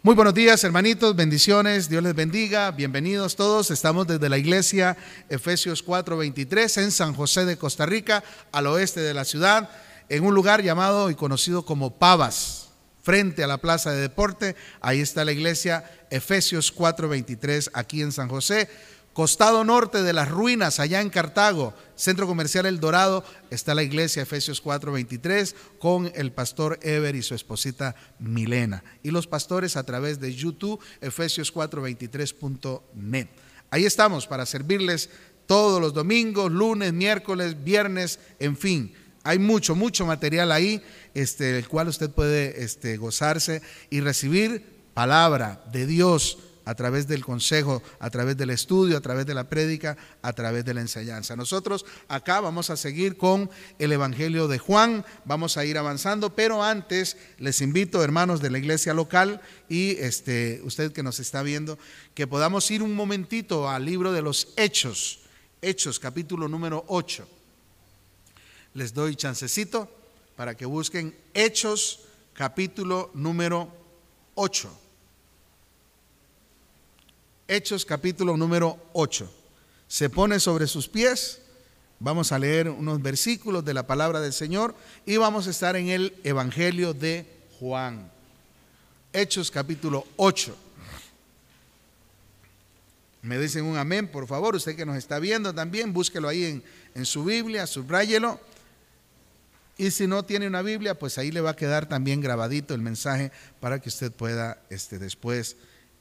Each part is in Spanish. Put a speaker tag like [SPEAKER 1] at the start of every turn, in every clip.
[SPEAKER 1] Muy buenos días, hermanitos, bendiciones, Dios les bendiga, bienvenidos todos. Estamos desde la iglesia Efesios 4:23 en San José de Costa Rica, al oeste de la ciudad, en un lugar llamado y conocido como Pavas, frente a la plaza de deporte. Ahí está la iglesia Efesios 4:23 aquí en San José. Costado norte de las ruinas, allá en Cartago, Centro Comercial El Dorado, está la iglesia Efesios 4:23 con el pastor Ever y su esposita Milena. Y los pastores a través de YouTube, efesios423.net. Ahí estamos para servirles todos los domingos, lunes, miércoles, viernes, en fin. Hay mucho, mucho material ahí, este, el cual usted puede este, gozarse y recibir palabra de Dios a través del consejo, a través del estudio, a través de la prédica, a través de la enseñanza. Nosotros acá vamos a seguir con el Evangelio de Juan, vamos a ir avanzando, pero antes les invito, hermanos de la iglesia local y este, usted que nos está viendo, que podamos ir un momentito al libro de los Hechos, Hechos capítulo número 8. Les doy chancecito para que busquen Hechos capítulo número 8. Hechos capítulo número 8. Se pone sobre sus pies. Vamos a leer unos versículos de la palabra del Señor y vamos a estar en el Evangelio de Juan. Hechos capítulo 8. Me dicen un amén, por favor. Usted que nos está viendo también, búsquelo ahí en, en su Biblia, subráyelo. Y si no tiene una Biblia, pues ahí le va a quedar también grabadito el mensaje para que usted pueda este, después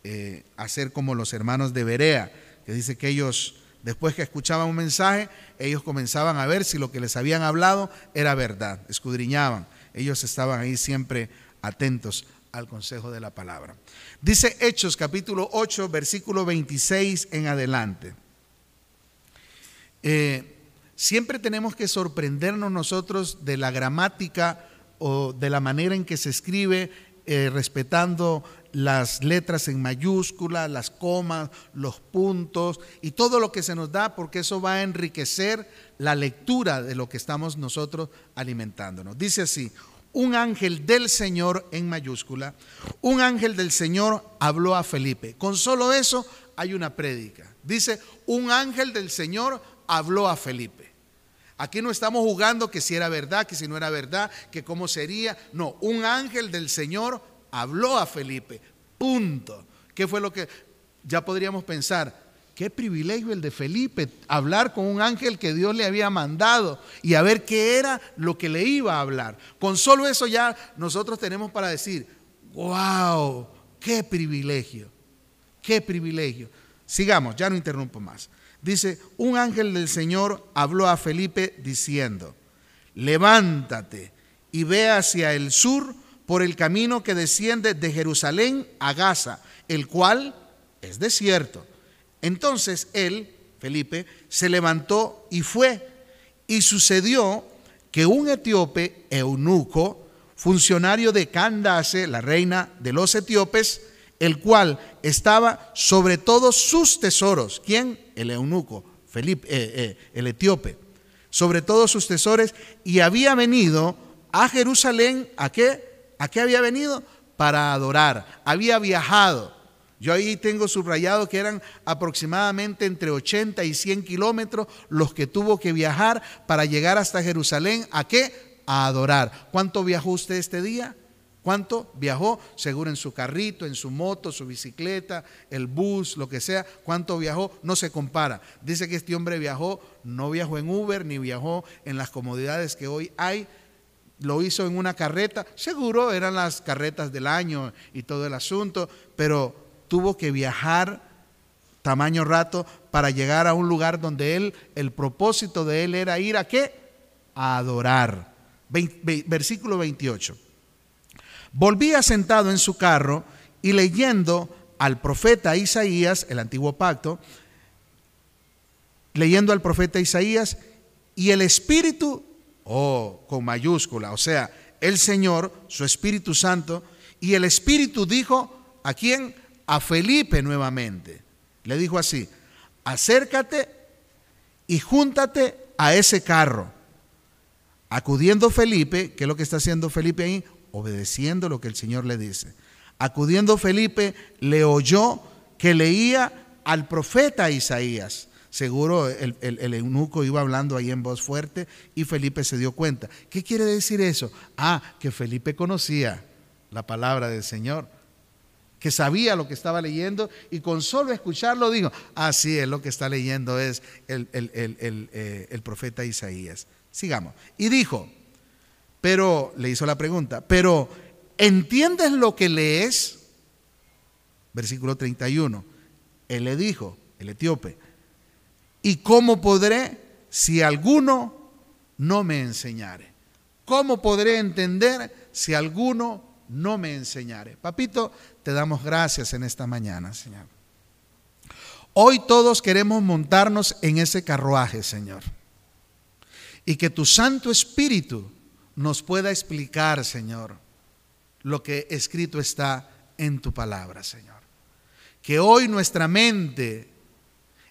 [SPEAKER 1] eh, hacer como los hermanos de Berea, que dice que ellos, después que escuchaban un mensaje, ellos comenzaban a ver si lo que les habían hablado era verdad, escudriñaban. Ellos estaban ahí siempre atentos al consejo de la palabra. Dice Hechos capítulo 8, versículo 26 en adelante. Eh, siempre tenemos que sorprendernos nosotros de la gramática o de la manera en que se escribe, eh, respetando las letras en mayúscula, las comas, los puntos y todo lo que se nos da, porque eso va a enriquecer la lectura de lo que estamos nosotros alimentándonos. Dice así, un ángel del Señor en mayúscula, un ángel del Señor habló a Felipe. Con solo eso hay una prédica. Dice, un ángel del Señor habló a Felipe. Aquí no estamos jugando que si era verdad, que si no era verdad, que cómo sería. No, un ángel del Señor habló a Felipe. Punto. ¿Qué fue lo que ya podríamos pensar? Qué privilegio el de Felipe, hablar con un ángel que Dios le había mandado y a ver qué era lo que le iba a hablar. Con solo eso ya nosotros tenemos para decir, wow, qué privilegio, qué privilegio. Sigamos, ya no interrumpo más. Dice, un ángel del Señor habló a Felipe diciendo, levántate y ve hacia el sur por el camino que desciende de Jerusalén a Gaza, el cual es desierto. Entonces él, Felipe, se levantó y fue. Y sucedió que un etíope eunuco, funcionario de Candace, la reina de los etíopes, el cual estaba sobre todos sus tesoros. ¿Quién? El eunuco, Felipe, eh, eh, el etíope. Sobre todos sus tesoros y había venido a Jerusalén a qué? ¿A qué había venido? Para adorar. Había viajado. Yo ahí tengo subrayado que eran aproximadamente entre 80 y 100 kilómetros los que tuvo que viajar para llegar hasta Jerusalén. ¿A qué? A adorar. ¿Cuánto viajó usted este día? ¿Cuánto viajó? Seguro en su carrito, en su moto, su bicicleta, el bus, lo que sea. ¿Cuánto viajó? No se compara. Dice que este hombre viajó, no viajó en Uber, ni viajó en las comodidades que hoy hay, lo hizo en una carreta, seguro eran las carretas del año y todo el asunto, pero tuvo que viajar tamaño rato para llegar a un lugar donde él, el propósito de él era ir a qué? A adorar. versículo 28. Volvía sentado en su carro y leyendo al profeta Isaías, el antiguo pacto, leyendo al profeta Isaías, y el Espíritu o con mayúscula, o sea, el Señor, su Espíritu Santo, y el Espíritu dijo, ¿a quién? A Felipe nuevamente. Le dijo así, acércate y júntate a ese carro. Acudiendo Felipe, ¿qué es lo que está haciendo Felipe ahí? Obedeciendo lo que el Señor le dice. Acudiendo Felipe, le oyó que leía al profeta Isaías. Seguro el, el, eunuco iba hablando ahí en voz fuerte y Felipe se dio cuenta. ¿Qué quiere decir eso? Ah, que Felipe conocía la palabra del Señor, que sabía lo que estaba leyendo y con solo escucharlo dijo, ah, sí, es lo que está leyendo es el, eh, el profeta Isaías. Sigamos. Y dijo, pero le hizo la pregunta, pero ¿entiendes lo que lees? Versículo 31. Él le dijo, el etíope, ¿y cómo podré si alguno no me enseñare? ¿Cómo podré entender si alguno no me enseñare? Papito, te damos gracias en esta mañana, Señor. Hoy todos queremos montarnos en ese carruaje, Señor. Y que tu Santo Espíritu nos pueda explicar, Señor, lo que escrito está en tu palabra, Señor. Que hoy nuestra mente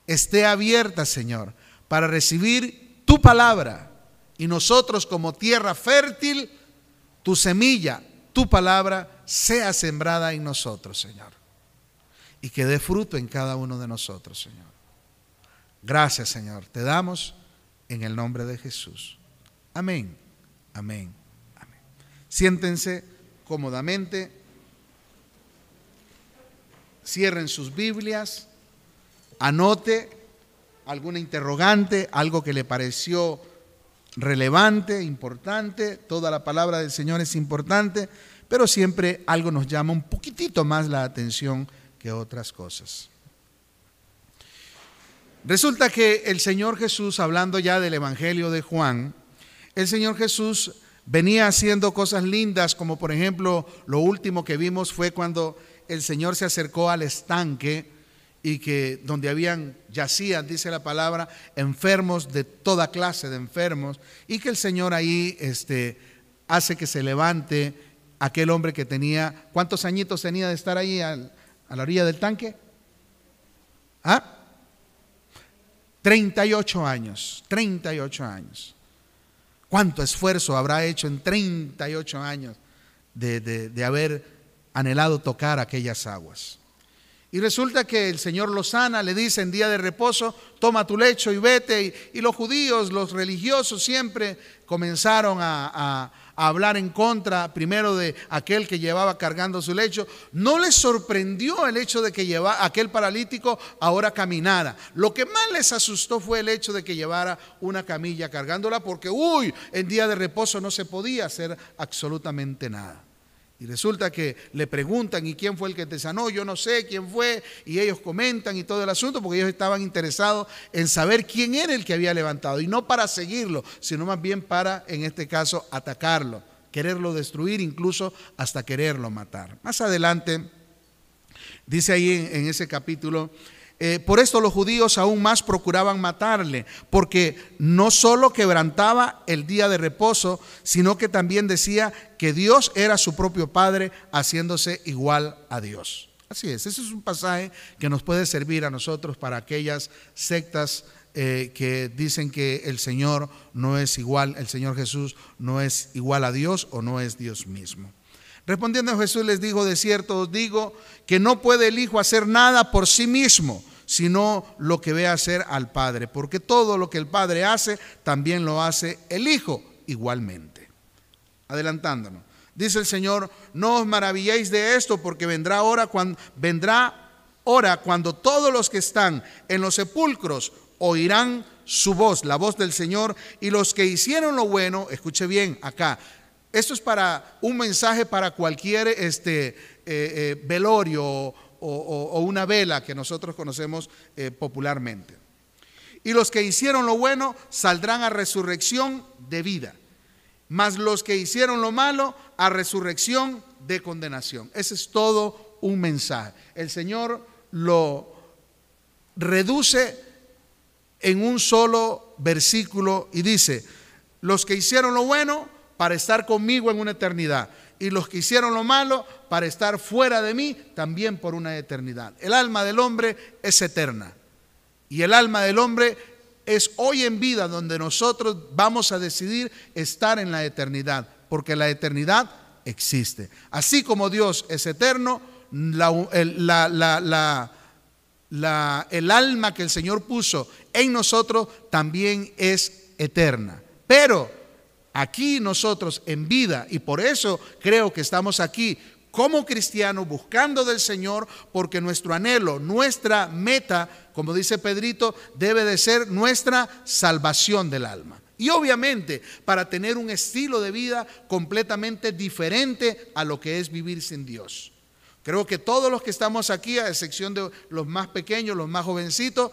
[SPEAKER 1] esté abierta, Señor, para recibir tu palabra y nosotros como tierra fértil, tu semilla, tu palabra sea sembrada en nosotros, Señor. Y que dé fruto en cada uno de nosotros, Señor. Gracias, Señor. Te damos en el nombre de Jesús. Amén. Amén. Amén. Siéntense cómodamente. Cierren sus Biblias. Anote alguna interrogante, algo que le pareció relevante, importante. Toda la palabra del Señor es importante, pero siempre algo nos llama un poquitito más la atención que otras cosas. Resulta que el Señor Jesús, hablando ya del Evangelio de Juan, el Señor Jesús venía haciendo cosas lindas, como por ejemplo lo último que vimos fue cuando el Señor se acercó al estanque y que donde habían yacían, dice la palabra, enfermos de toda clase de enfermos, y que el Señor ahí este, hace que se levante aquel hombre que tenía, ¿cuántos añitos tenía de estar ahí a la orilla del tanque? ¿Ah? 38 años, 38 años. ¿Cuánto esfuerzo habrá hecho en 38 años de, de, haber anhelado tocar aquellas aguas? Y resulta que el Señor lo sana, le dice en día de reposo, toma tu lecho y vete. Y, los judíos, los religiosos siempre comenzaron a a hablar en contra primero de aquel que llevaba cargando su lecho, no les sorprendió el hecho de que lleva, aquel paralítico ahora caminara. Lo que más les asustó fue el hecho de que llevara una camilla cargándola porque, uy, en día de reposo no se podía hacer absolutamente nada. Y resulta que le preguntan, ¿y quién fue el que te sanó? Yo no sé quién fue. Y ellos comentan y todo el asunto porque ellos estaban interesados en saber quién era el que había levantado. Y no para seguirlo, sino más bien para, en este caso, atacarlo, quererlo destruir, incluso hasta quererlo matar. Más adelante, dice ahí en, en ese capítulo, eh, por esto los judíos aún más procuraban matarle, porque no solo quebrantaba el día de reposo, sino que también decía que Dios era su propio Padre, haciéndose igual a Dios. Así es, ese es un pasaje que nos puede servir a nosotros para aquellas sectas eh, que dicen que el Señor no es igual, el Señor Jesús no es igual a Dios o no es Dios mismo. Respondiendo Jesús les dijo, de cierto os digo que no puede el Hijo hacer nada por sí mismo, sino lo que ve hacer al Padre, porque todo lo que el Padre hace, también lo hace el Hijo igualmente. Adelantándonos. Dice el Señor, no os maravilléis de esto, porque vendrá cuando vendrá hora cuando todos los que están en los sepulcros oirán su voz, la voz del Señor, y los que hicieron lo bueno, escuche bien acá, esto es para un mensaje para cualquier este, eh, eh, velorio o, una vela que nosotros conocemos eh, popularmente. Y los que hicieron lo bueno saldrán a resurrección de vida, mas los que hicieron lo malo a resurrección de condenación. Ese es todo un mensaje. El Señor lo reduce en un solo versículo y dice, los que hicieron lo bueno para estar conmigo en una eternidad. Y los que hicieron lo malo para estar fuera de mí también por una eternidad. El alma del hombre es eterna. Y el alma del hombre es hoy en vida donde nosotros vamos a decidir estar en la eternidad. Porque la eternidad existe. Así como Dios es eterno, el, el alma que el Señor puso en nosotros también es eterna. Pero aquí nosotros en vida, y por eso creo que estamos aquí como cristianos buscando del Señor, porque nuestro anhelo, nuestra meta, como dice Pedrito, debe de ser nuestra salvación del alma. Y obviamente para tener un estilo de vida completamente diferente a lo que es vivir sin Dios. Creo que todos los que estamos aquí, a excepción de los más pequeños, los más jovencitos,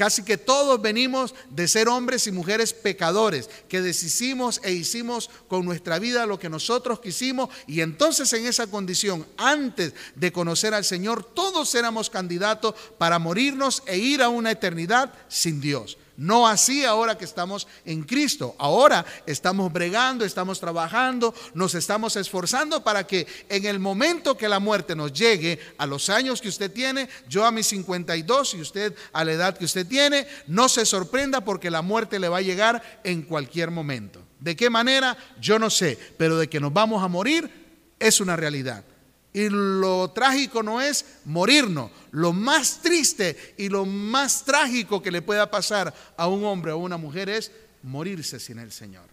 [SPEAKER 1] Casi que todos venimos de ser hombres y mujeres pecadores, que deshicimos e hicimos con nuestra vida lo que nosotros quisimos y entonces en esa condición, antes de conocer al Señor, todos éramos candidatos para morirnos e ir a una eternidad sin Dios. No así ahora que estamos en Cristo. Ahora estamos bregando, estamos trabajando, nos estamos esforzando para que en el momento que la muerte nos llegue, a los años que usted tiene, yo a mis 52 y usted a la edad que usted tiene, no se sorprenda porque la muerte le va a llegar en cualquier momento. ¿De qué manera? Yo no sé, pero de que nos vamos a morir es una realidad. Y lo trágico no es morirnos. Lo más triste y lo más trágico que le pueda pasar a un hombre o a una mujer es morirse sin el Señor.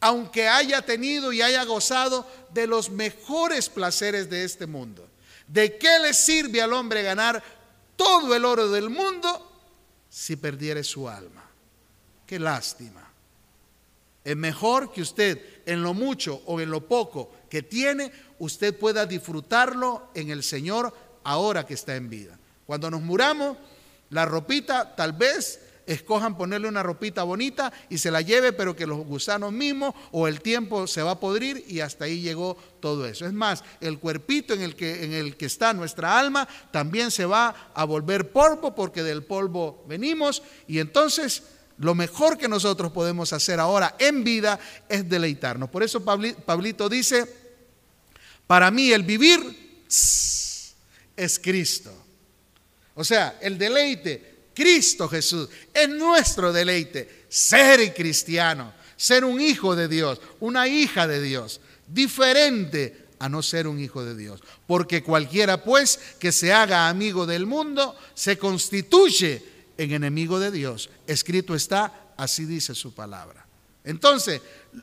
[SPEAKER 1] Aunque haya tenido y haya gozado de los mejores placeres de este mundo. ¿De qué le sirve al hombre ganar todo el oro del mundo si perdiere su alma? Qué lástima. Es mejor que usted en lo mucho o en lo poco que tiene, usted pueda disfrutarlo en el Señor ahora que está en vida. Cuando nos muramos, la ropita tal vez escojan ponerle una ropita bonita y se la lleve, pero que los gusanos mismos o el tiempo se va a podrir y hasta ahí llegó todo eso. Es más, el cuerpito en el que, en el que está nuestra alma también se va a volver polvo porque del polvo venimos y entonces lo mejor que nosotros podemos hacer ahora en vida es deleitarnos. Por eso Pablito dice, para mí el vivir es Cristo. O sea, el deleite, Cristo Jesús, es nuestro deleite. Ser cristiano, ser un hijo de Dios, una hija de Dios, diferente a no ser un hijo de Dios. Porque cualquiera pues que se haga amigo del mundo, se constituye en enemigo de Dios. Escrito está, así dice su palabra. Entonces,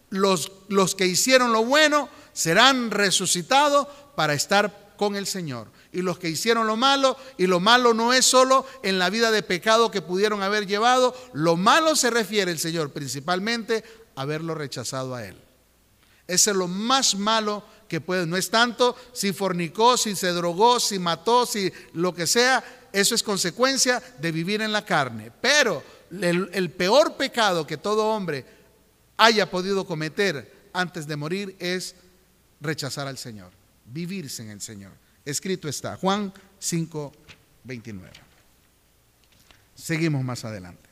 [SPEAKER 1] los, los que hicieron lo bueno serán resucitados para estar con el Señor. Y los que hicieron lo malo, y lo malo no es solo en la vida de pecado que pudieron haber llevado, lo malo se refiere el Señor principalmente a haberlo rechazado a Él. Ese es lo más malo que puede. No es tanto si fornicó, si se drogó, si mató, si lo que sea. Eso es consecuencia de vivir en la carne. Pero el, el peor pecado que todo hombre haya podido cometer antes de morir es rechazar al Señor, vivirse en el Señor. Escrito está, Juan 5, 29. Seguimos más adelante.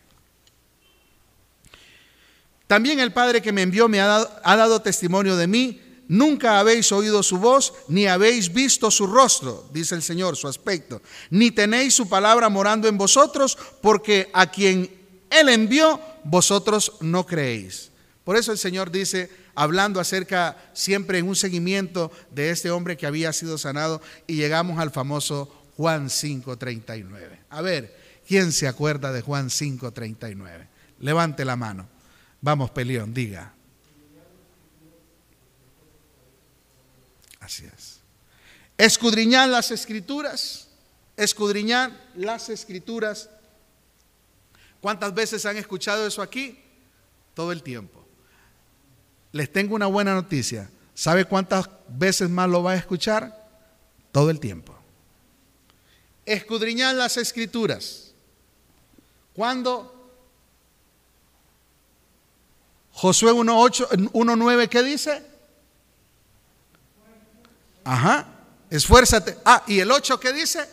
[SPEAKER 1] También el Padre que me envió me ha dado, ha dado testimonio de mí. Nunca habéis oído su voz, ni habéis visto su rostro, dice el Señor, su aspecto, ni tenéis su palabra morando en vosotros, porque a quien Él envió, vosotros no creéis. Por eso el Señor dice, hablando acerca siempre en un seguimiento de este hombre que había sido sanado y llegamos al famoso Juan 5:39. A ver, ¿quién se acuerda de Juan 5:39? Levante la mano. Vamos, Pelión, diga. Así es. Escudriñar las escrituras, escudriñar las escrituras. ¿Cuántas veces han escuchado eso aquí? Todo el tiempo. Les tengo una buena noticia. ¿Sabe cuántas veces más lo va a escuchar? Todo el tiempo. Escudriñar las escrituras. Cuando Josué 1.9, ¿qué dice? Ajá, esfuérzate. Ah, ¿y el 8 qué dice?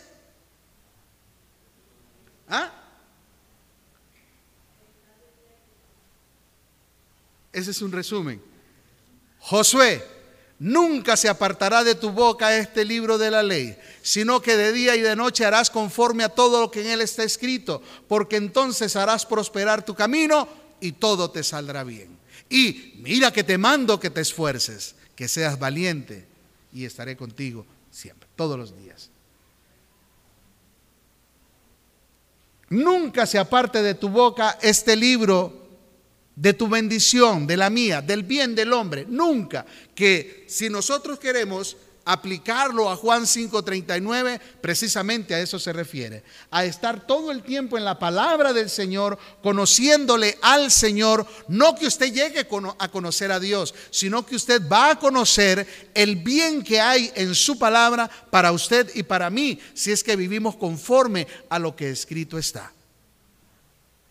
[SPEAKER 1] ¿Ah? Ese es un resumen. Josué, nunca se apartará de tu boca este libro de la ley, sino que de día y de noche harás conforme a todo lo que en él está escrito, porque entonces harás prosperar tu camino y todo te saldrá bien. Y mira que te mando que te esfuerces, que seas valiente y estaré contigo siempre, todos los días. Nunca se aparte de tu boca este libro de tu bendición, de la mía, del bien del hombre. Nunca. Que si nosotros queremos aplicarlo a Juan 5:39, precisamente a eso se refiere, a estar todo el tiempo en la palabra del Señor, conociéndole al Señor, no que usted llegue a conocer a Dios, sino que usted va a conocer el bien que hay en su palabra para usted y para mí, si es que vivimos conforme a lo que escrito está.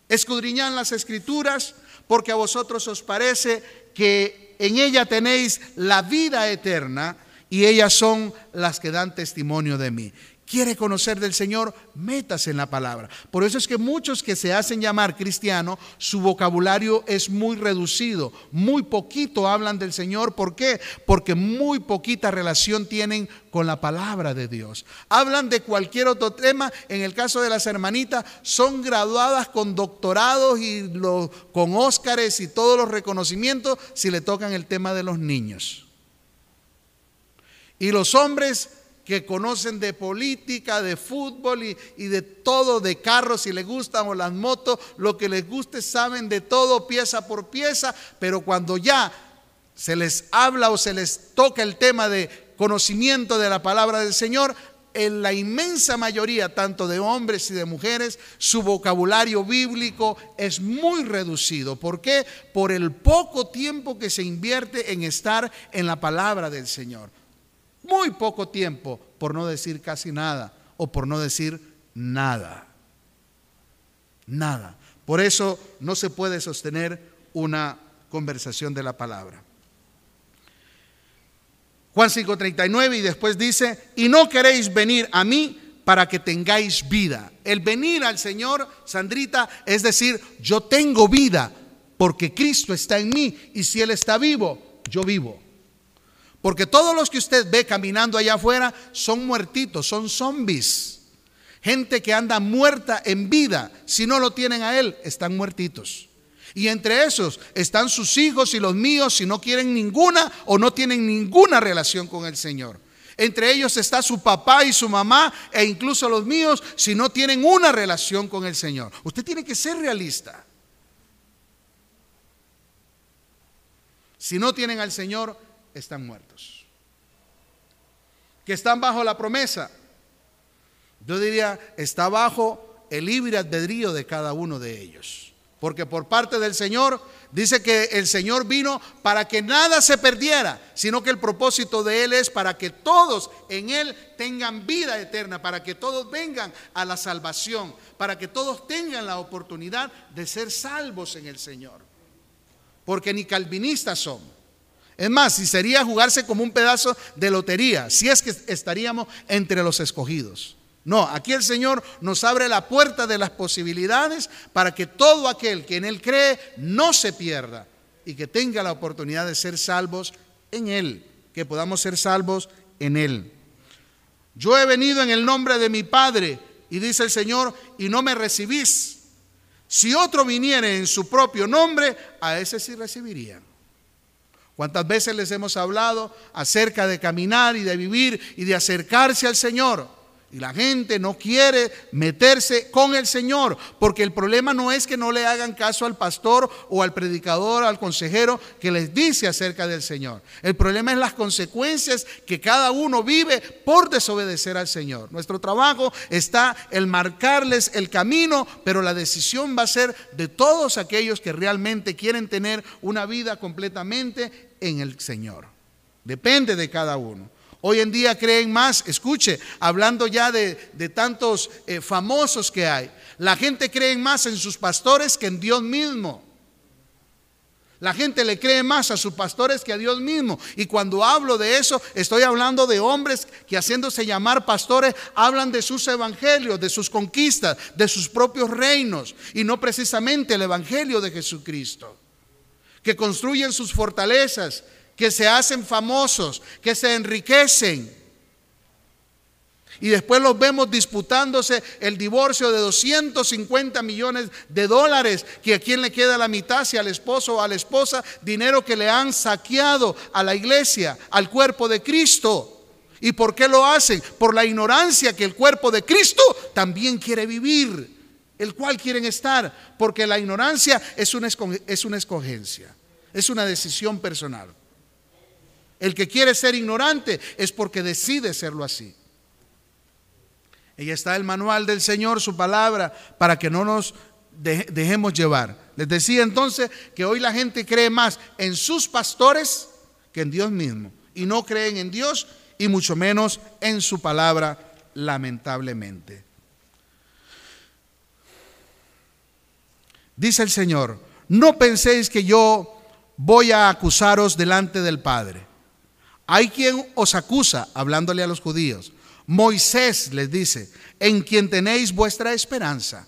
[SPEAKER 1] Escudriñan las escrituras porque a vosotros os parece que en ella tenéis la vida eterna y ellas son las que dan testimonio de mí. Quiere conocer del Señor, métase en la palabra. Por eso es que muchos que se hacen llamar cristianos, su vocabulario es muy reducido, muy poquito hablan del Señor. ¿Por qué? Porque muy poquita relación tienen con la palabra de Dios. Hablan de cualquier otro tema. En el caso de las hermanitas, son graduadas con doctorados y con Óscares y todos los reconocimientos si le tocan el tema de los niños. Y los hombres que conocen de política, de fútbol y, de todo, de carros, si les gustan o las motos, lo que les guste, saben de todo pieza por pieza, pero cuando ya se les habla o se les toca el tema de conocimiento de la palabra del Señor, en la inmensa mayoría, tanto de hombres y de mujeres, su vocabulario bíblico es muy reducido. ¿Por qué? Por el poco tiempo que se invierte en estar en la palabra del Señor muy poco tiempo, por no decir casi nada, o por no decir nada. Nada. Por eso no se puede sostener una conversación de la palabra. Juan 5:39 y después dice, y no queréis venir a mí para que tengáis vida. El venir al Señor, Sandrita, es decir, yo tengo vida porque Cristo está en mí y si Él está vivo, yo vivo. Porque todos los que usted ve caminando allá afuera son muertitos, son zombies. Gente que anda muerta en vida. Si no lo tienen a Él, están muertitos. Y entre esos están sus hijos y los míos si no quieren ninguna o no tienen ninguna relación con el Señor. Entre ellos está su papá y su mamá e incluso los míos si no tienen una relación con el Señor. Usted tiene que ser realista. Si no tienen al Señor, están muertos. Que están bajo la promesa. Yo diría, está bajo el libre albedrío de cada uno de ellos. Porque por parte del Señor dice que el Señor vino para que nada se perdiera, sino que el propósito de Él es para que todos en Él tengan vida eterna, para que todos vengan a la salvación, para que todos tengan la oportunidad de ser salvos en el Señor. Porque ni calvinistas somos, es más, si sería jugarse como un pedazo de lotería, si es que estaríamos entre los escogidos. No, aquí el Señor nos abre la puerta de las posibilidades para que todo aquel que en Él cree no se pierda y que tenga la oportunidad de ser salvos en Él, que podamos ser salvos en Él. Yo he venido en el nombre de mi Padre y dice el Señor, y no me recibís. Si otro viniere en su propio nombre, a ese sí recibirían. ¿Cuántas veces les hemos hablado acerca de caminar y de vivir y de acercarse al Señor? Y la gente no quiere meterse con el Señor, porque el problema no es que no le hagan caso al pastor o al predicador, al consejero que les dice acerca del Señor. El problema es las consecuencias que cada uno vive por desobedecer al Señor. Nuestro trabajo está el marcarles el camino, pero la decisión va a ser de todos aquellos que realmente quieren tener una vida completamente en el Señor. Depende de cada uno. Hoy en día creen más, escuche, hablando ya de, tantos eh, famosos que hay, la gente cree más en sus pastores que en Dios mismo. La gente le cree más a sus pastores que a Dios mismo. Y cuando hablo de eso, estoy hablando de hombres que haciéndose llamar pastores, hablan de sus evangelios, de sus conquistas, de sus propios reinos, y no precisamente el evangelio de Jesucristo que construyen sus fortalezas, que se hacen famosos, que se enriquecen. Y después los vemos disputándose el divorcio de 250 millones de dólares, que a quién le queda la mitad, si al esposo o a la esposa, dinero que le han saqueado a la iglesia, al cuerpo de Cristo. ¿Y por qué lo hacen? Por la ignorancia que el cuerpo de Cristo también quiere vivir, el cual quieren estar, porque la ignorancia es una, es una escogencia, es una decisión personal. El que quiere ser ignorante es porque decide serlo así. Ahí está el manual del Señor, su palabra, para que no nos dejemos llevar. Les decía entonces que hoy la gente cree más en sus pastores que en Dios mismo. Y no creen en Dios y mucho menos en su palabra, lamentablemente. Dice el Señor, no penséis que yo voy a acusaros delante del Padre. Hay quien os acusa, hablándole a los judíos. Moisés les dice, en quien tenéis vuestra esperanza.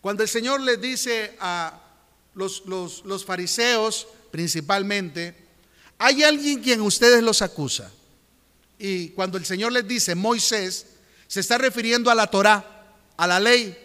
[SPEAKER 1] Cuando el Señor les dice a los, los, fariseos principalmente, hay alguien quien ustedes los acusa. Y cuando el Señor les dice Moisés, se está refiriendo a la Torá, a la ley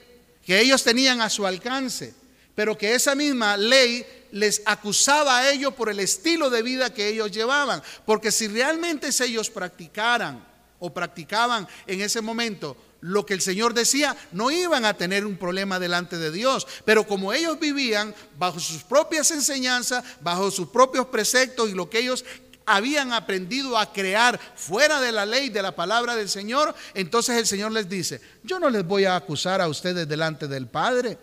[SPEAKER 1] que ellos tenían a su alcance, pero que esa misma ley les acusaba a ellos por el estilo de vida que ellos llevaban. Porque si realmente ellos practicaran o practicaban en ese momento lo que el Señor decía, no iban a tener un problema delante de Dios. Pero como ellos vivían bajo sus propias enseñanzas, bajo sus propios preceptos y lo que ellos habían aprendido a crear fuera de la ley, de la palabra del Señor, entonces el Señor les dice, yo no les voy a acusar a ustedes delante del Padre.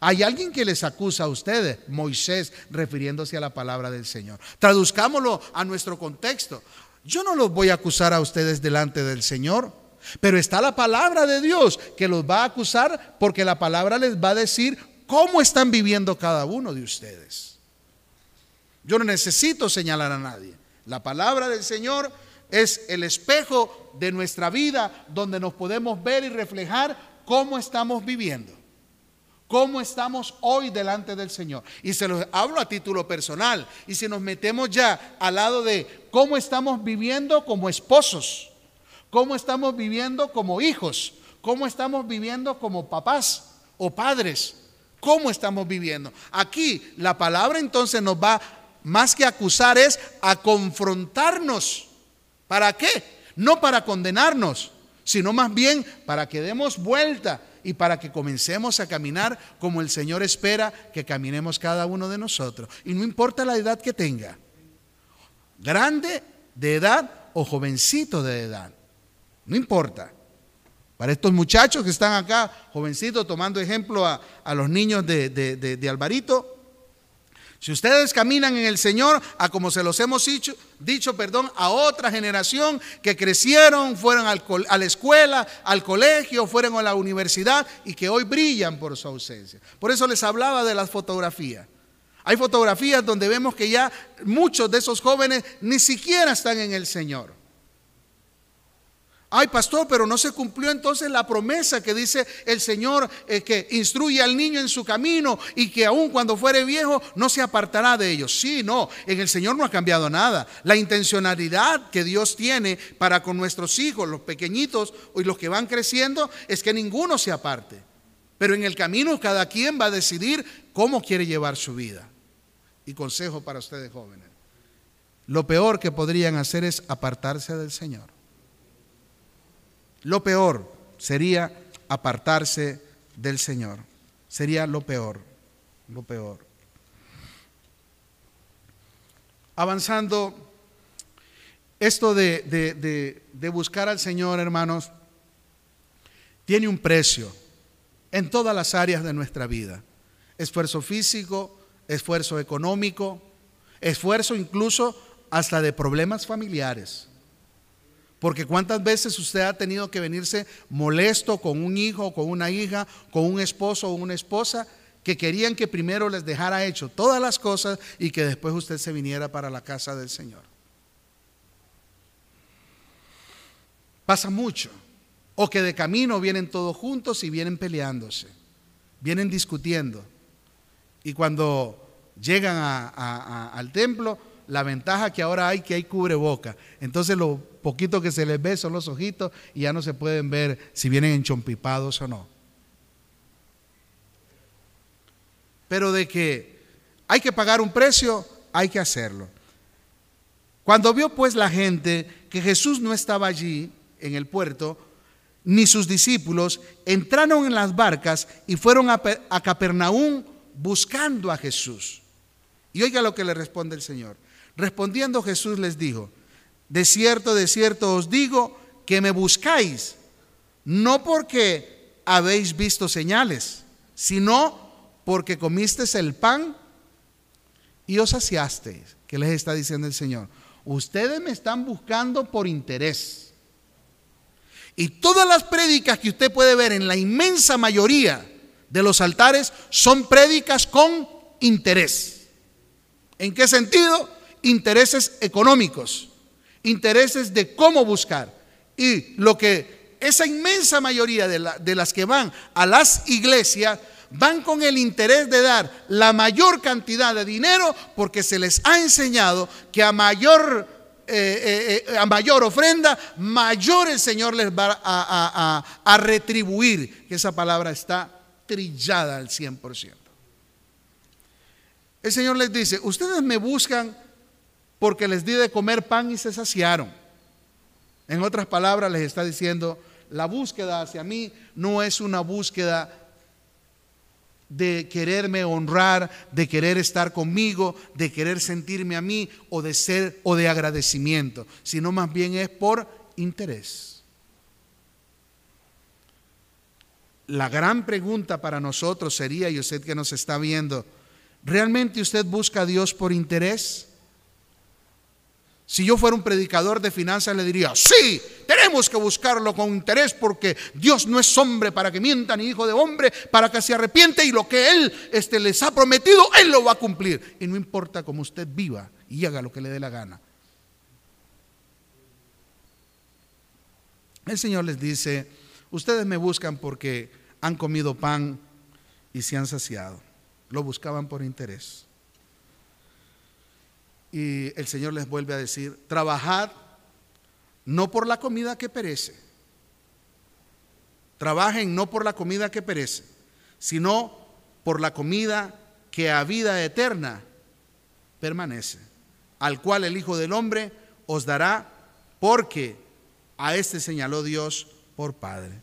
[SPEAKER 1] Hay alguien que les acusa a ustedes, Moisés, refiriéndose a la palabra del Señor. Traduzcámoslo a nuestro contexto. Yo no los voy a acusar a ustedes delante del Señor, pero está la palabra de Dios que los va a acusar porque la palabra les va a decir cómo están viviendo cada uno de ustedes. Yo no necesito señalar a nadie. La palabra del Señor es el espejo de nuestra vida donde nos podemos ver y reflejar cómo estamos viviendo cómo estamos hoy delante del Señor. Y se los hablo a título personal. Y si nos metemos ya al lado de cómo estamos viviendo como esposos, cómo estamos viviendo como hijos, cómo estamos viviendo como papás o padres, cómo estamos viviendo. Aquí la palabra entonces nos va más que acusar es a confrontarnos. ¿Para qué? No para condenarnos, sino más bien para que demos vuelta y para que comencemos a caminar como el Señor espera que caminemos cada uno de nosotros. Y no importa la edad que tenga, grande de edad o jovencito de edad, no importa. Para estos muchachos que están acá, jovencitos, tomando ejemplo a, los niños de, de Alvarito, si ustedes caminan en el Señor, a como se los hemos dicho, dicho perdón, a otra generación que crecieron, fueron a la escuela, al colegio, fueron a la universidad y que hoy brillan por su ausencia. Por eso les hablaba de las fotografías. Hay fotografías donde vemos que ya muchos de esos jóvenes ni siquiera están en el Señor. Ay, pastor, pero no se cumplió entonces la promesa que dice el Señor eh, que instruye al niño en su camino y que aun cuando fuere viejo no se apartará de ellos. Sí, no, en el Señor no ha cambiado nada. La intencionalidad que Dios tiene para con nuestros hijos, los pequeñitos y los que van creciendo, es que ninguno se aparte. Pero en el camino cada quien va a decidir cómo quiere llevar su vida. Y consejo para ustedes jóvenes. Lo peor que podrían hacer es apartarse del Señor. Lo peor sería apartarse del Señor. Sería lo peor, lo peor. Avanzando, esto de, de, buscar al Señor, hermanos, tiene un precio en todas las áreas de nuestra vida. Esfuerzo físico, esfuerzo económico, esfuerzo incluso hasta de problemas familiares. Porque cuántas veces usted ha tenido que venirse molesto con un hijo, con una hija, con un esposo o una esposa que querían que primero les dejara hecho todas las cosas y que después usted se viniera para la casa del Señor. Pasa mucho. O que de camino vienen todos juntos y vienen peleándose, vienen discutiendo. Y cuando llegan al templo, La ventaja que ahora hay que hay cubreboca. Entonces lo poquito que se les ve son los ojitos y ya no se pueden ver si vienen enchompipados o no. Pero de que hay que pagar un precio, hay que hacerlo. Cuando vio pues la gente que Jesús no estaba allí en el puerto, ni sus discípulos, entraron en las barcas y fueron a, Capernaum buscando a Jesús. Y oiga lo que le responde el Señor. Respondiendo Jesús les dijo, de cierto, de cierto os digo que me buscáis, no porque habéis visto señales, sino porque comisteis el pan y os saciasteis. ¿Qué les está diciendo el Señor? Ustedes me están buscando por interés. Y todas las prédicas que usted puede ver en la inmensa mayoría de los altares son prédicas con interés. ¿En qué sentido? Intereses económicos, intereses de cómo buscar. Y lo que esa inmensa mayoría de, las que van a las iglesias van con el interés de dar la mayor cantidad de dinero porque se les ha enseñado que a mayor, eh, eh, eh, a mayor ofrenda, mayor el Señor les va a, retribuir, que esa palabra está trillada al 100%. El Señor les dice, ustedes me buscan porque les di de comer pan y se saciaron. En otras palabras, les está diciendo, la búsqueda hacia mí no es una búsqueda de quererme honrar, de querer estar conmigo, de querer sentirme a mí o de ser o de agradecimiento, sino más bien es por interés. La gran pregunta para nosotros sería, y usted que nos está viendo, ¿realmente usted busca a Dios por interés? Si yo fuera un predicador de finanzas, le diría, sí, tenemos que buscarlo con interés porque Dios no es hombre para que mienta ni hijo de hombre para que se arrepiente y lo que Él este, les ha prometido, Él lo va a cumplir. Y no importa cómo usted viva y haga lo que le dé la gana. El Señor les dice, ustedes me buscan porque han comido pan y se han saciado. Lo buscaban por interés. Y el Señor les vuelve a decir, trabajad no por la comida que perece. Trabajen no por la comida que perece, sino por la comida que a vida eterna permanece, al cual el Hijo del Hombre os dará, porque a este señaló Dios por Padre.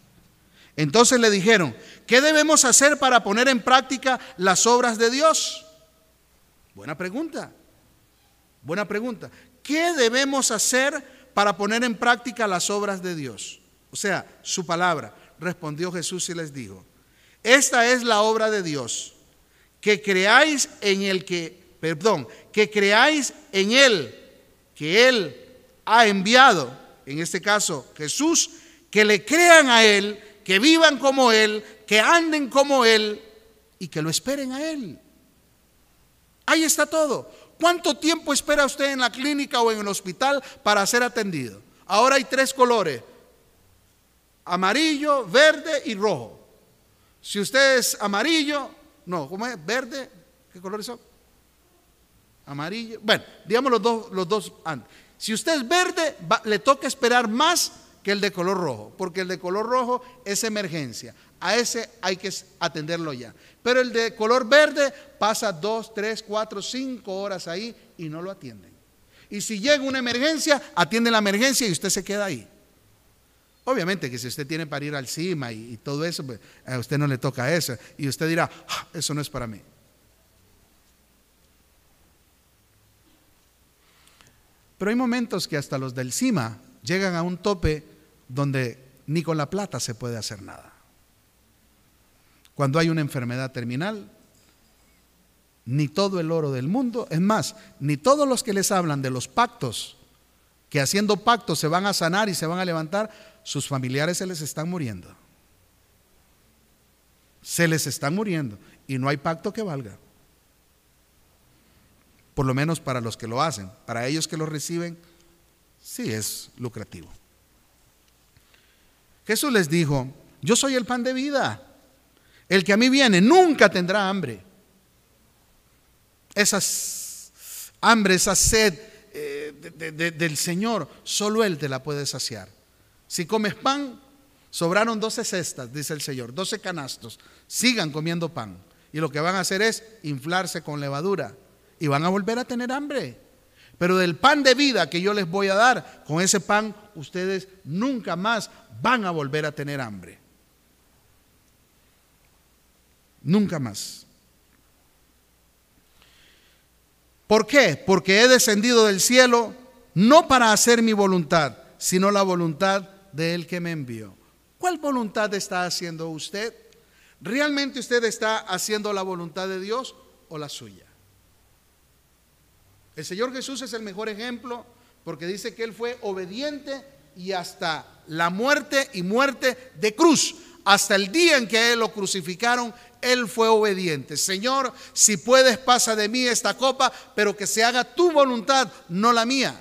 [SPEAKER 1] Entonces le dijeron, ¿qué debemos hacer para poner en práctica las obras de Dios? Buena pregunta. Buena pregunta. ¿Qué debemos hacer para poner en práctica las obras de Dios? O sea, su palabra. Respondió Jesús y les dijo, esta es la obra de Dios, que creáis en el que, perdón, que creáis en Él, que Él ha enviado, en este caso Jesús, que le crean a Él, que vivan como Él, que anden como Él y que lo esperen a Él. Ahí está todo. ¿Cuánto tiempo espera usted en la clínica o en el hospital para ser atendido? Ahora hay tres colores, amarillo, verde y rojo. Si usted es amarillo, no, ¿cómo es? Verde, ¿qué colores son? Amarillo, bueno, digamos los dos, los dos antes. Si usted es verde, le toca esperar más que el de color rojo, porque el de color rojo es emergencia. A ese hay que atenderlo ya. Pero el de color verde pasa dos, tres, cuatro, cinco horas ahí y no lo atienden. Y si llega una emergencia, atiende la emergencia y usted se queda ahí. Obviamente que si usted tiene para ir al CIMA y, todo eso, pues, a usted no le toca eso. Y usted dirá, ah, eso no es para mí. Pero hay momentos que hasta los del CIMA llegan a un tope donde ni con la plata se puede hacer nada cuando hay una enfermedad terminal, ni todo el oro del mundo, es más, ni todos los que les hablan de los pactos, que haciendo pactos se van a sanar y se van a levantar, sus familiares se les están muriendo. Se les están muriendo y no hay pacto que valga. Por lo menos para los que lo hacen, para ellos que lo reciben, sí es lucrativo. Jesús les dijo, yo soy el pan de vida. El que a mí viene nunca tendrá hambre. Esas, hambre, esa sed eh, del Señor, solo Él te la puede saciar. Si comes pan, sobraron 12 cestas, dice el Señor, 12 canastos. Sigan comiendo pan. Y lo que van a hacer es inflarse con levadura. Y van a volver a tener hambre. Pero del pan de vida que yo les voy a dar, con ese pan ustedes nunca más van a volver a tener hambre. Nunca más. ¿Por qué? Porque he descendido del cielo no para hacer mi voluntad, sino la voluntad de que me envió. ¿Cuál voluntad está haciendo usted? ¿Realmente usted está haciendo la voluntad de Dios o la suya? El Señor Jesús es el mejor ejemplo porque dice que Él fue obediente y hasta la muerte y muerte de cruz. Hasta el día en que Él lo crucificaron, Él fue obediente. Señor, si puedes, pasa de mí esta copa, pero que se haga tu voluntad, no la mía.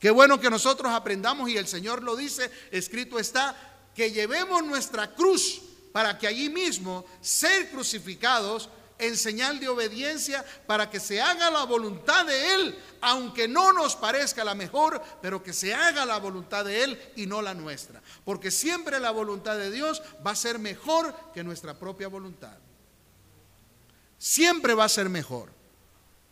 [SPEAKER 1] Qué bueno que nosotros aprendamos y el Señor lo dice, escrito está, que llevemos nuestra cruz para que allí mismo ser crucificados en señal de obediencia para que se haga la voluntad de Él, aunque no nos parezca la mejor, pero que se haga la voluntad de Él y no la nuestra. Porque siempre la voluntad de Dios va a ser mejor que nuestra propia voluntad. Siempre va a ser mejor.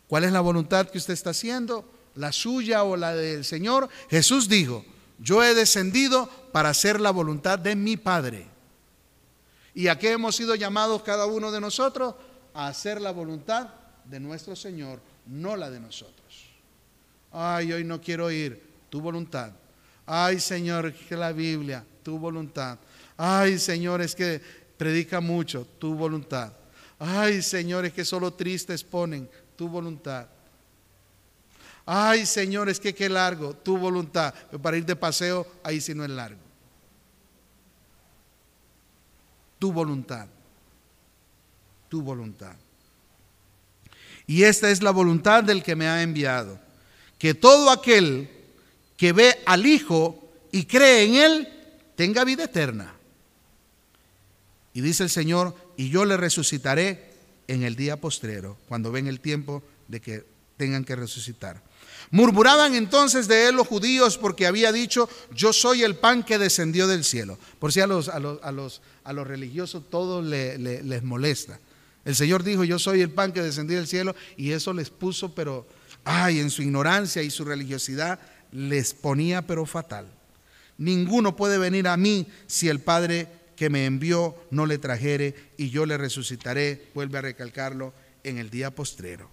[SPEAKER 1] ¿Cuál es la voluntad que usted está haciendo? ¿La suya o la del Señor? Jesús dijo, yo he descendido para hacer la voluntad de mi Padre. ¿Y a qué hemos sido llamados cada uno de nosotros? A hacer la voluntad de nuestro Señor, no la de nosotros. Ay, hoy no quiero ir, tu voluntad. Ay, Señor, que la Biblia, tu voluntad. Ay, Señor, es que predica mucho, tu voluntad. Ay, Señor, es que solo tristes ponen, tu voluntad. Ay, Señor, es que qué largo, tu voluntad. Pero para ir de paseo, ahí sí no es largo. Tu voluntad tu voluntad. Y esta es la voluntad del que me ha enviado, que todo aquel que ve al Hijo y cree en Él, tenga vida eterna. Y dice el Señor, y yo le resucitaré en el día postrero, cuando ven el tiempo de que tengan que resucitar. Murmuraban entonces de él los judíos porque había dicho, yo soy el pan que descendió del cielo. Por si a los, a los, a los, a los religiosos todo les molesta. El Señor dijo, yo soy el pan que descendí del cielo y eso les puso, pero, ay, en su ignorancia y su religiosidad les ponía, pero fatal. Ninguno puede venir a mí si el Padre que me envió no le trajere y yo le resucitaré, vuelve a recalcarlo, en el día postrero.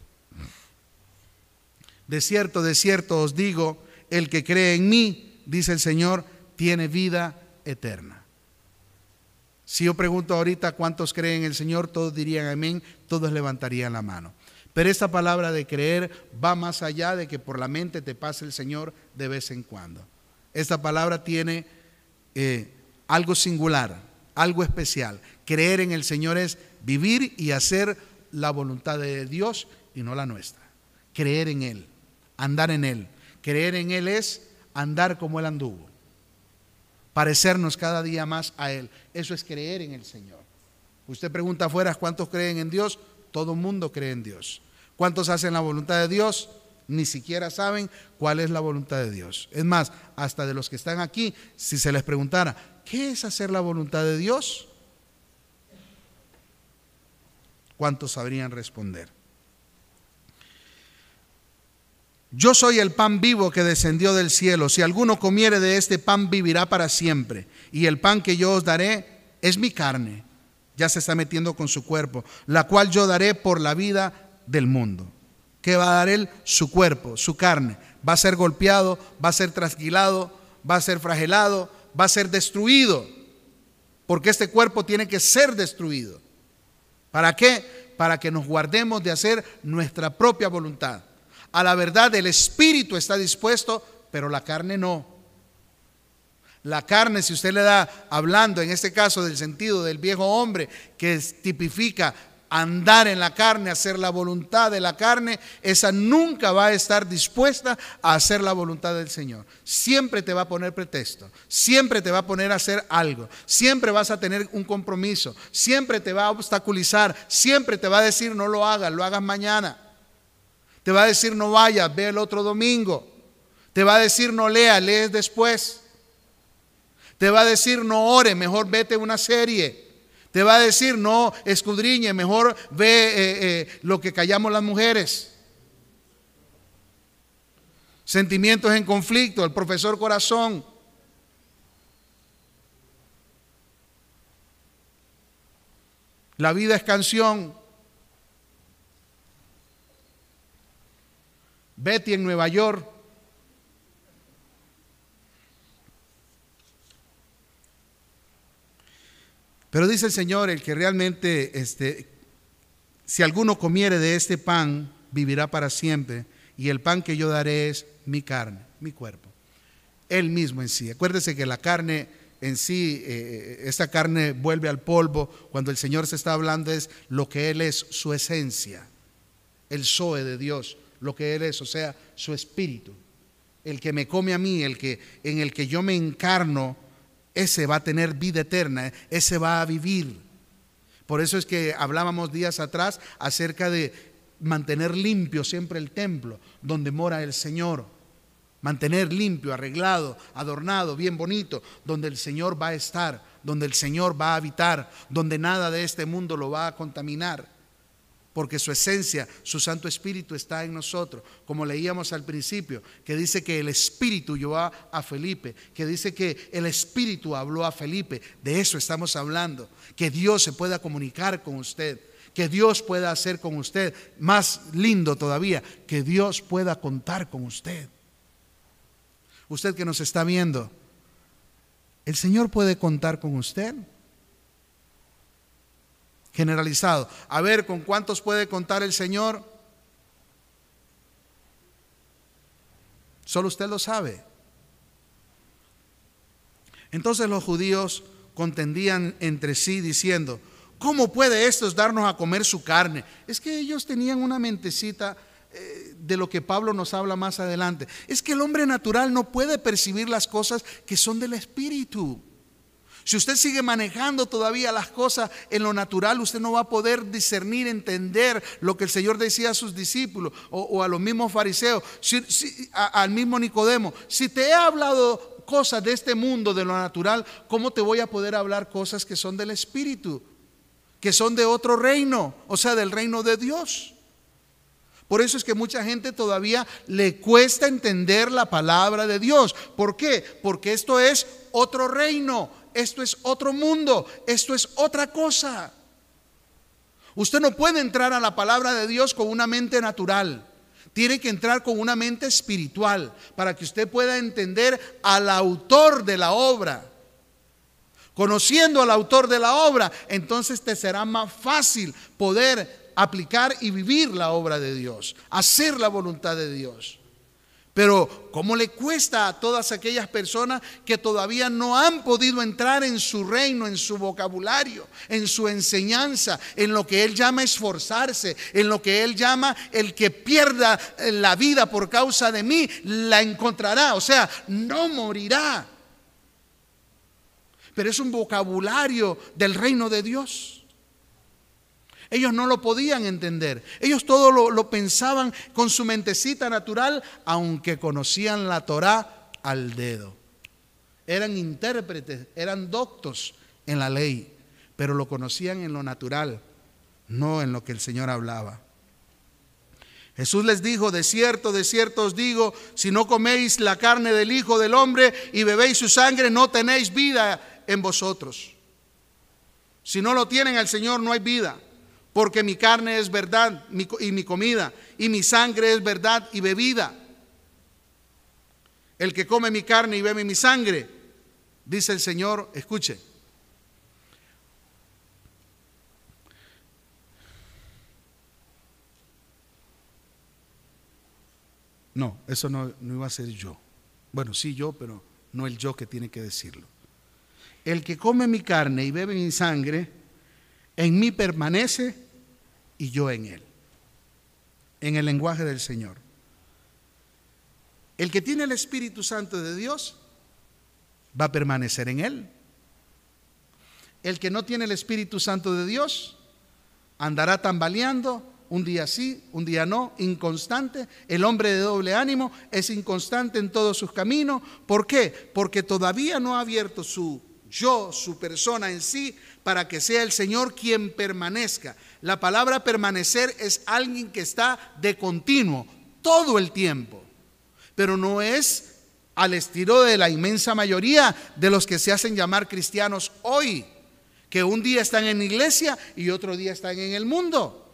[SPEAKER 1] De cierto, de cierto os digo, el que cree en mí, dice el Señor, tiene vida eterna. Si yo pregunto ahorita cuántos creen en el Señor, todos dirían amén, todos levantarían la mano. Pero esta palabra de creer va más allá de que por la mente te pase el Señor de vez en cuando. Esta palabra tiene eh, algo singular, algo especial. Creer en el Señor es vivir y hacer la voluntad de Dios y no la nuestra. Creer en Él, andar en Él. Creer en Él es andar como Él anduvo parecernos cada día más a Él. Eso es creer en el Señor. Usted pregunta afuera cuántos creen en Dios, todo el mundo cree en Dios. ¿Cuántos hacen la voluntad de Dios? Ni siquiera saben cuál es la voluntad de Dios. Es más, hasta de los que están aquí, si se les preguntara, ¿qué es hacer la voluntad de Dios? ¿Cuántos sabrían responder? Yo soy el pan vivo que descendió del cielo. Si alguno comiere de este pan, vivirá para siempre. Y el pan que yo os daré es mi carne. Ya se está metiendo con su cuerpo, la cual yo daré por la vida del mundo. ¿Qué va a dar él? Su cuerpo, su carne. Va a ser golpeado, va a ser trasquilado, va a ser fragelado, va a ser destruido. Porque este cuerpo tiene que ser destruido. ¿Para qué? Para que nos guardemos de hacer nuestra propia voluntad. A la verdad, el espíritu está dispuesto, pero la carne no. La carne, si usted le da, hablando en este caso del sentido del viejo hombre, que tipifica andar en la carne, hacer la voluntad de la carne, esa nunca va a estar dispuesta a hacer la voluntad del Señor. Siempre te va a poner pretexto, siempre te va a poner a hacer algo, siempre vas a tener un compromiso, siempre te va a obstaculizar, siempre te va a decir no lo hagas, lo hagas mañana. Te va a decir no vayas, ve el otro domingo. Te va a decir no lea, lees después. Te va a decir no ore, mejor vete una serie. Te va a decir no escudriñe, mejor ve eh, eh, lo que callamos las mujeres. Sentimientos en conflicto, el profesor corazón. La vida es canción. Betty en Nueva York. Pero dice el Señor, el que realmente, este, si alguno comiere de este pan, vivirá para siempre. Y el pan que yo daré es mi carne, mi cuerpo. Él mismo en sí. Acuérdese que la carne en sí, eh, esta carne vuelve al polvo. Cuando el Señor se está hablando es lo que Él es, su esencia, el Zoe de Dios, lo que Él es, o sea, su espíritu. El que me come a mí, el que, en el que yo me encarno, ese va a tener vida eterna, ese va a vivir. Por eso es que hablábamos días atrás acerca de mantener limpio siempre el templo donde mora el Señor mantener limpio, arreglado, adornado, bien bonito, donde el Señor va a estar, donde el Señor va a habitar, donde nada de este mundo lo va a contaminar, porque su esencia, su Santo Espíritu está en nosotros, como leíamos al principio, que dice que el Espíritu llevó a Felipe, que dice que el Espíritu habló a Felipe, de eso estamos hablando, que Dios se pueda comunicar con usted que Dios pueda hacer con usted, más lindo todavía, que Dios pueda contar con usted usted que nos está viendo, ¿el Señor puede contar con usted? Generalizado. A ver, ¿con cuántos puede contar el Señor? Solo usted lo sabe. Entonces los judíos contendían entre sí diciendo, ¿cómo puede estos darnos a comer su carne? Es que ellos tenían una mentecita eh, de lo que Pablo nos habla más adelante. Es que el hombre natural no puede percibir las cosas que son del Espíritu. Si usted sigue manejando todavía las cosas en lo natural, usted no va a poder discernir, entender lo que el Señor decía a sus discípulos o, a los mismos fariseos, al mismo Nicodemo. Si te he hablado cosas de este mundo, de lo natural, ¿cómo te voy a poder hablar cosas que son del Espíritu? Que son de otro reino, o sea, del reino de Dios. Por eso es que mucha gente todavía le cuesta entender la palabra de Dios. ¿Por qué? Porque esto es otro reino, esto es otro mundo, esto es otra cosa. Usted no puede entrar a la palabra de Dios con una mente natural. Tiene que entrar con una mente espiritual para que usted pueda entender al autor de la obra. Conociendo al autor de la obra, entonces te será más fácil poder aplicar y vivir la obra de Dios, hacer la voluntad de Dios. Pero ¿cómo le cuesta a todas aquellas personas que todavía no han podido entrar en su reino, en su vocabulario, en su enseñanza, en lo que Él llama esforzarse, en lo que Él llama el que pierda la vida por causa de mí, la encontrará, o sea, no morirá. Pero es un vocabulario del reino de Dios. Ellos no lo podían entender. Ellos todo lo, pensaban con su mentecita natural, aunque conocían la Torá al dedo. Eran intérpretes, eran doctos en la ley, pero lo conocían en lo natural, no en lo que el Señor hablaba. Jesús les dijo, de cierto, de cierto os digo, si no coméis la carne del Hijo del Hombre y bebéis su sangre, no tenéis vida en vosotros. Si no lo tienen al Señor, no hay vida porque mi carne es verdad y mi comida, y mi sangre es verdad y bebida. El que come mi carne y bebe mi sangre, dice el Señor, escuche. No, eso no, no iba a ser yo. Bueno, sí yo, pero no el yo que tiene que decirlo. El que come mi carne y bebe mi sangre, en mí permanece y yo en Él. En el lenguaje del Señor. El que tiene el Espíritu Santo de Dios va a permanecer en Él. El que no tiene el Espíritu Santo de Dios andará tambaleando un día sí, un día no, inconstante. El hombre de doble ánimo es inconstante en todos sus caminos. ¿Por qué? Porque todavía no ha abierto su yo, su persona en sí, para que sea el Señor quien permanezca. La palabra permanecer es alguien que está de continuo, todo el tiempo, pero no es al estilo de la inmensa mayoría de los que se hacen llamar cristianos hoy, que un día están en iglesia y otro día están en el mundo.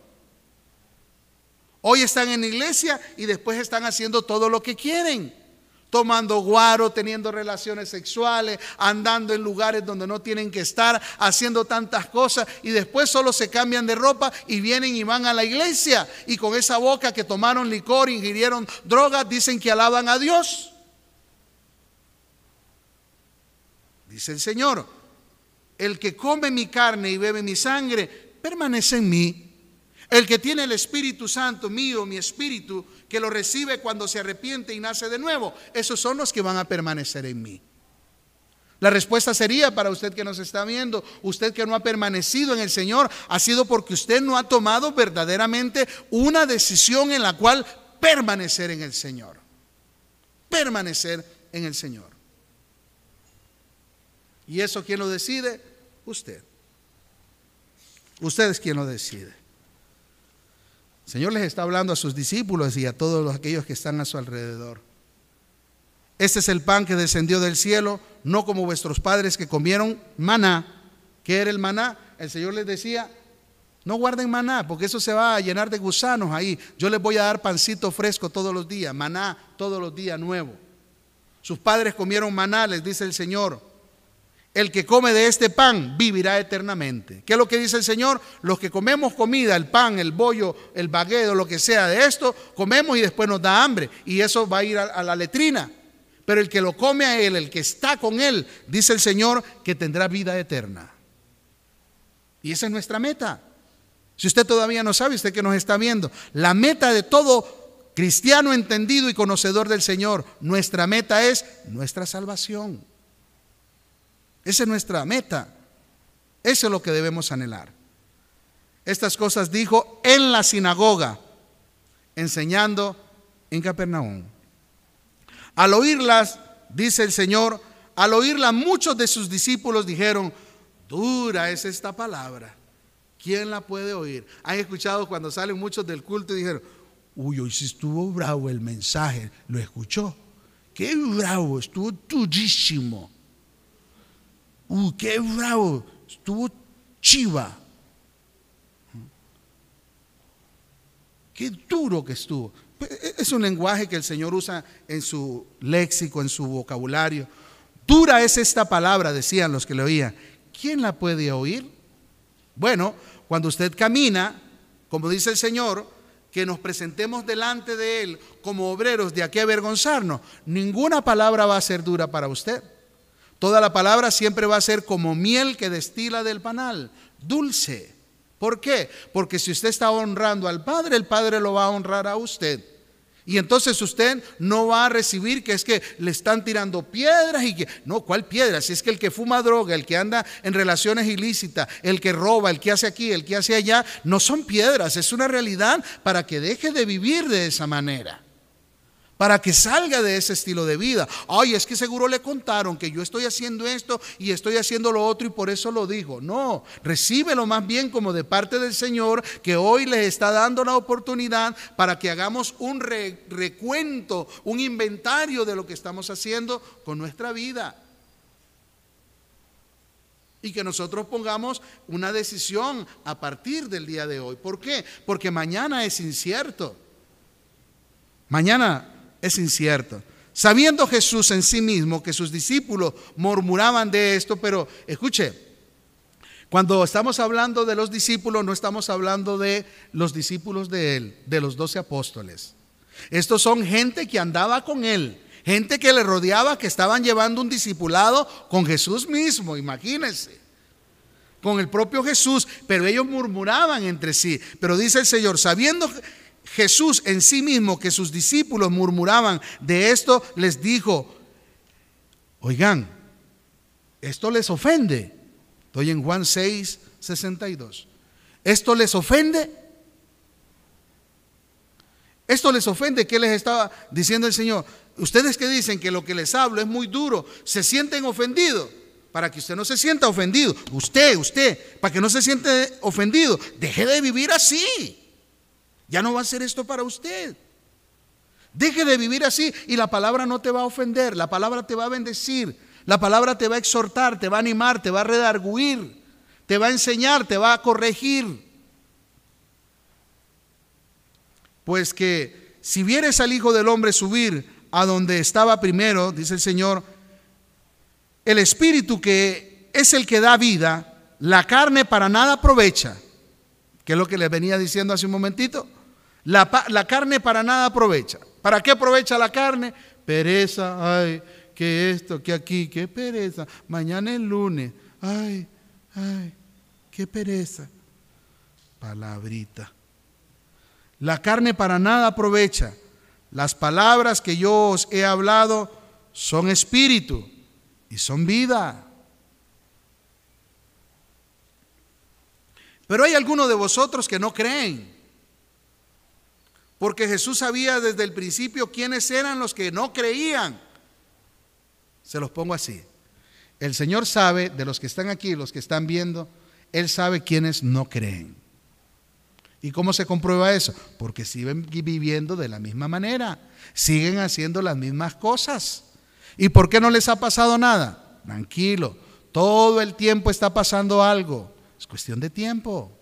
[SPEAKER 1] Hoy están en iglesia y después están haciendo todo lo que quieren tomando guaro, teniendo relaciones sexuales, andando en lugares donde no tienen que estar, haciendo tantas cosas y después solo se cambian de ropa y vienen y van a la iglesia y con esa boca que tomaron licor, ingirieron drogas, dicen que alaban a Dios. Dice el Señor, el que come mi carne y bebe mi sangre, permanece en mí. El que tiene el Espíritu Santo mío, mi espíritu, que lo recibe cuando se arrepiente y nace de nuevo, esos son los que van a permanecer en mí. La respuesta sería para usted que nos está viendo, usted que no ha permanecido en el Señor, ha sido porque usted no ha tomado verdaderamente una decisión en la cual permanecer en el Señor. Permanecer en el Señor. ¿Y eso quién lo decide? Usted. Usted es quien lo decide. Señor les está hablando a sus discípulos y a todos aquellos que están a su alrededor. Este es el pan que descendió del cielo, no como vuestros padres que comieron maná. ¿Qué era el maná? El Señor les decía, no guarden maná, porque eso se va a llenar de gusanos ahí. Yo les voy a dar pancito fresco todos los días, maná todos los días nuevo. Sus padres comieron maná, les dice el Señor el que come de este pan vivirá eternamente. ¿Qué es lo que dice el Señor? Los que comemos comida, el pan, el bollo, el baguedo, lo que sea de esto, comemos y después nos da hambre. Y eso va a ir a, la letrina. Pero el que lo come a Él, el que está con Él, dice el Señor, que tendrá vida eterna. Y esa es nuestra meta. Si usted todavía no sabe, usted que nos está viendo, la meta de todo cristiano entendido y conocedor del Señor, nuestra meta es nuestra salvación. Esa es nuestra meta. Eso es lo que debemos anhelar. Estas cosas dijo en la sinagoga, enseñando en Capernaum. Al oírlas, dice el Señor, al oírla muchos de sus discípulos dijeron, dura es esta palabra. ¿Quién la puede oír? Han escuchado cuando salen muchos del culto y dijeron, uy, hoy sí estuvo bravo el mensaje. ¿Lo escuchó? Qué bravo, estuvo durísimo. Uy, qué bravo, estuvo chiva. Qué duro que estuvo. Es un lenguaje que el Señor usa en su léxico, en su vocabulario. Dura es esta palabra, decían los que le oían. ¿Quién la puede oír? Bueno, cuando usted camina, como dice el Señor, que nos presentemos delante de Él como obreros de aquí avergonzarnos, ninguna palabra va a ser dura para usted. Toda la palabra siempre va a ser como miel que destila del panal, dulce. ¿Por qué? Porque si usted está honrando al Padre, el Padre lo va a honrar a usted. Y entonces usted no va a recibir que es que le están tirando piedras y que, no, ¿cuál piedras? Si es que el que fuma droga, el que anda en relaciones ilícitas, el que roba, el que hace aquí, el que hace allá, no son piedras, es una realidad para que deje de vivir de esa manera para que salga de ese estilo de vida. Ay, es que seguro le contaron que yo estoy haciendo esto y estoy haciendo lo otro y por eso lo digo. No, recíbelo más bien como de parte del Señor que hoy le está dando la oportunidad para que hagamos un recuento, un inventario de lo que estamos haciendo con nuestra vida. Y que nosotros pongamos una decisión a partir del día de hoy. ¿Por qué? Porque mañana es incierto. Mañana es incierto. Sabiendo Jesús en sí mismo que sus discípulos murmuraban de esto, pero escuche, cuando estamos hablando de los discípulos, no estamos hablando de los discípulos de él, de los doce apóstoles. Estos son gente que andaba con él, gente que le rodeaba, que estaban llevando un discipulado con Jesús mismo, imagínense, con el propio Jesús, pero ellos murmuraban entre sí. Pero dice el Señor, sabiendo Jesús en sí mismo que sus discípulos murmuraban de esto, les dijo, oigan, esto les ofende. Estoy en Juan 6, 62. ¿Esto les ofende? Esto les ofende. ¿Qué les estaba diciendo el Señor? Ustedes que dicen que lo que les hablo es muy duro, se sienten ofendidos. Para que usted no se sienta ofendido. Usted, usted, para que no se siente ofendido. Deje de vivir así. Ya no va a ser esto para usted. Deje de vivir así y la palabra no te va a ofender. La palabra te va a bendecir. La palabra te va a exhortar, te va a animar, te va a redarguir, te va a enseñar, te va a corregir. Pues que si vieres al Hijo del Hombre subir a donde estaba primero, dice el Señor, el Espíritu que es el que da vida, la carne para nada aprovecha. ¿Qué es lo que les venía diciendo hace un momentito? La, carne para nada aprovecha. ¿Para qué aprovecha la carne? Pereza, ay, que esto, que aquí, qué pereza. Mañana es lunes, ay, ay, qué pereza. Palabrita. La carne para nada aprovecha. Las palabras que yo os he hablado son espíritu y son vida. Pero hay algunos de vosotros que no creen. Porque Jesús sabía desde el principio quiénes eran los que no creían. Se los pongo así. El Señor sabe de los que están aquí, los que están viendo, Él sabe quiénes no creen. ¿Y cómo se comprueba eso? Porque siguen viviendo de la misma manera, siguen haciendo las mismas cosas. ¿Y por qué no les ha pasado nada? Tranquilo, todo el tiempo está pasando algo. Es cuestión de tiempo.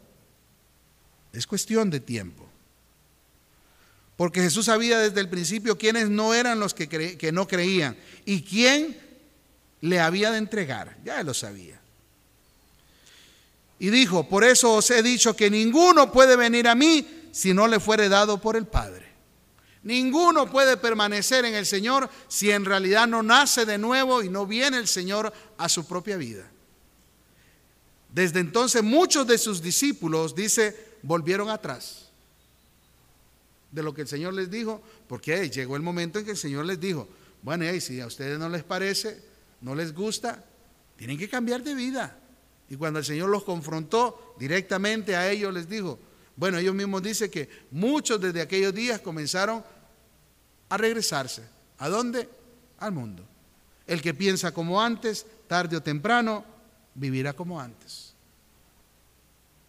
[SPEAKER 1] Es cuestión de tiempo. Porque Jesús sabía desde el principio quiénes no eran los que, que no creían y quién le había de entregar. Ya lo sabía. Y dijo, por eso os he dicho que ninguno puede venir a mí si no le fuere dado por el Padre. Ninguno puede permanecer en el Señor si en realidad no nace de nuevo y no viene el Señor a su propia vida. Desde entonces muchos de sus discípulos, dice, volvieron atrás de lo que el Señor les dijo, porque llegó el momento en que el Señor les dijo, bueno, si a ustedes no les parece, no les gusta, tienen que cambiar de vida. Y cuando el Señor los confrontó directamente a ellos, les dijo, bueno, ellos mismos dicen que muchos desde aquellos días comenzaron a regresarse. ¿A dónde? Al mundo. El que piensa como antes, tarde o temprano, vivirá como antes.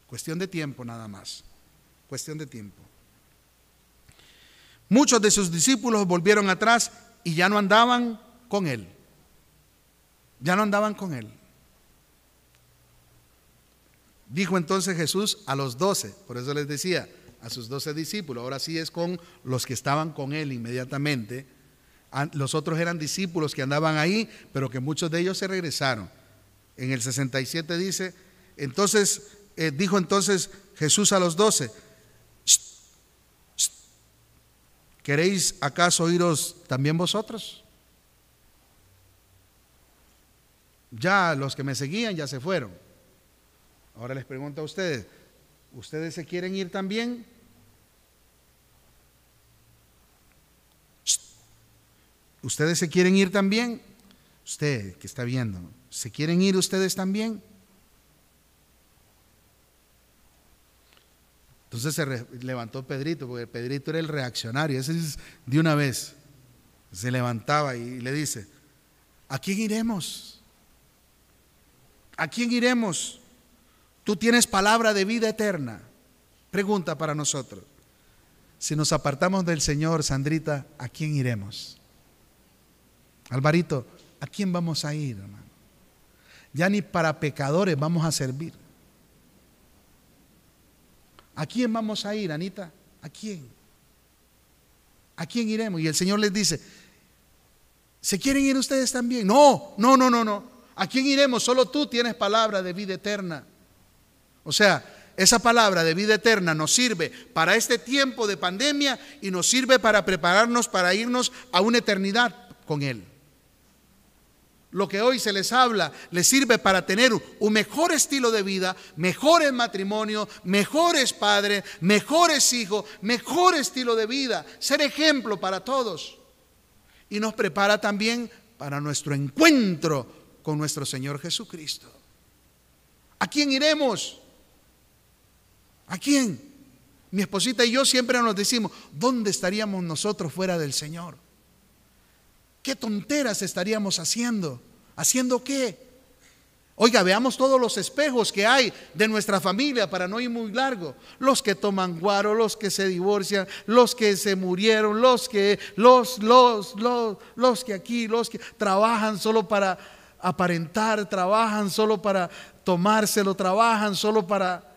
[SPEAKER 1] Cuestión de tiempo nada más. Cuestión de tiempo. Muchos de sus discípulos volvieron atrás y ya no andaban con él. Ya no andaban con él. Dijo entonces Jesús a los doce, por eso les decía, a sus doce discípulos, ahora sí es con los que estaban con él inmediatamente. Los otros eran discípulos que andaban ahí, pero que muchos de ellos se regresaron. En el 67 dice, entonces, eh, dijo entonces Jesús a los doce, ¿queréis acaso oíros también vosotros? Ya los que me seguían ya se fueron. Ahora les pregunto a ustedes, ¿ustedes se quieren ir también? ¿Ustedes se quieren ir también? Usted que está viendo, ¿se quieren ir ustedes también? Entonces se levantó Pedrito, porque Pedrito era el reaccionario, ese es de una vez. Se levantaba y le dice, ¿a quién iremos? ¿A quién iremos? Tú tienes palabra de vida eterna. Pregunta para nosotros. Si nos apartamos del Señor, Sandrita, ¿a quién iremos? Alvarito, ¿a quién vamos a ir, hermano? Ya ni para pecadores vamos a servir. ¿A quién vamos a ir, Anita? ¿A quién? ¿A quién iremos? Y el Señor les dice, ¿se quieren ir ustedes también? No, no, no, no, no. ¿A quién iremos? Solo tú tienes palabra de vida eterna. O sea, esa palabra de vida eterna nos sirve para este tiempo de pandemia y nos sirve para prepararnos para irnos a una eternidad con Él. Lo que hoy se les habla les sirve para tener un mejor estilo de vida, mejores matrimonio, mejores padres, mejores hijos, mejor estilo de vida, ser ejemplo para todos. Y nos prepara también para nuestro encuentro con nuestro Señor Jesucristo. ¿A quién iremos? ¿A quién? Mi esposita y yo siempre nos decimos, ¿dónde estaríamos nosotros fuera del Señor? ¿Qué tonteras estaríamos haciendo? ¿Haciendo qué? Oiga, veamos todos los espejos que hay de nuestra familia para no ir muy largo. Los que toman guaro, los que se divorcian, los que se murieron, los que, los, los, los, los que aquí, los que trabajan solo para aparentar, trabajan solo para tomárselo, trabajan solo para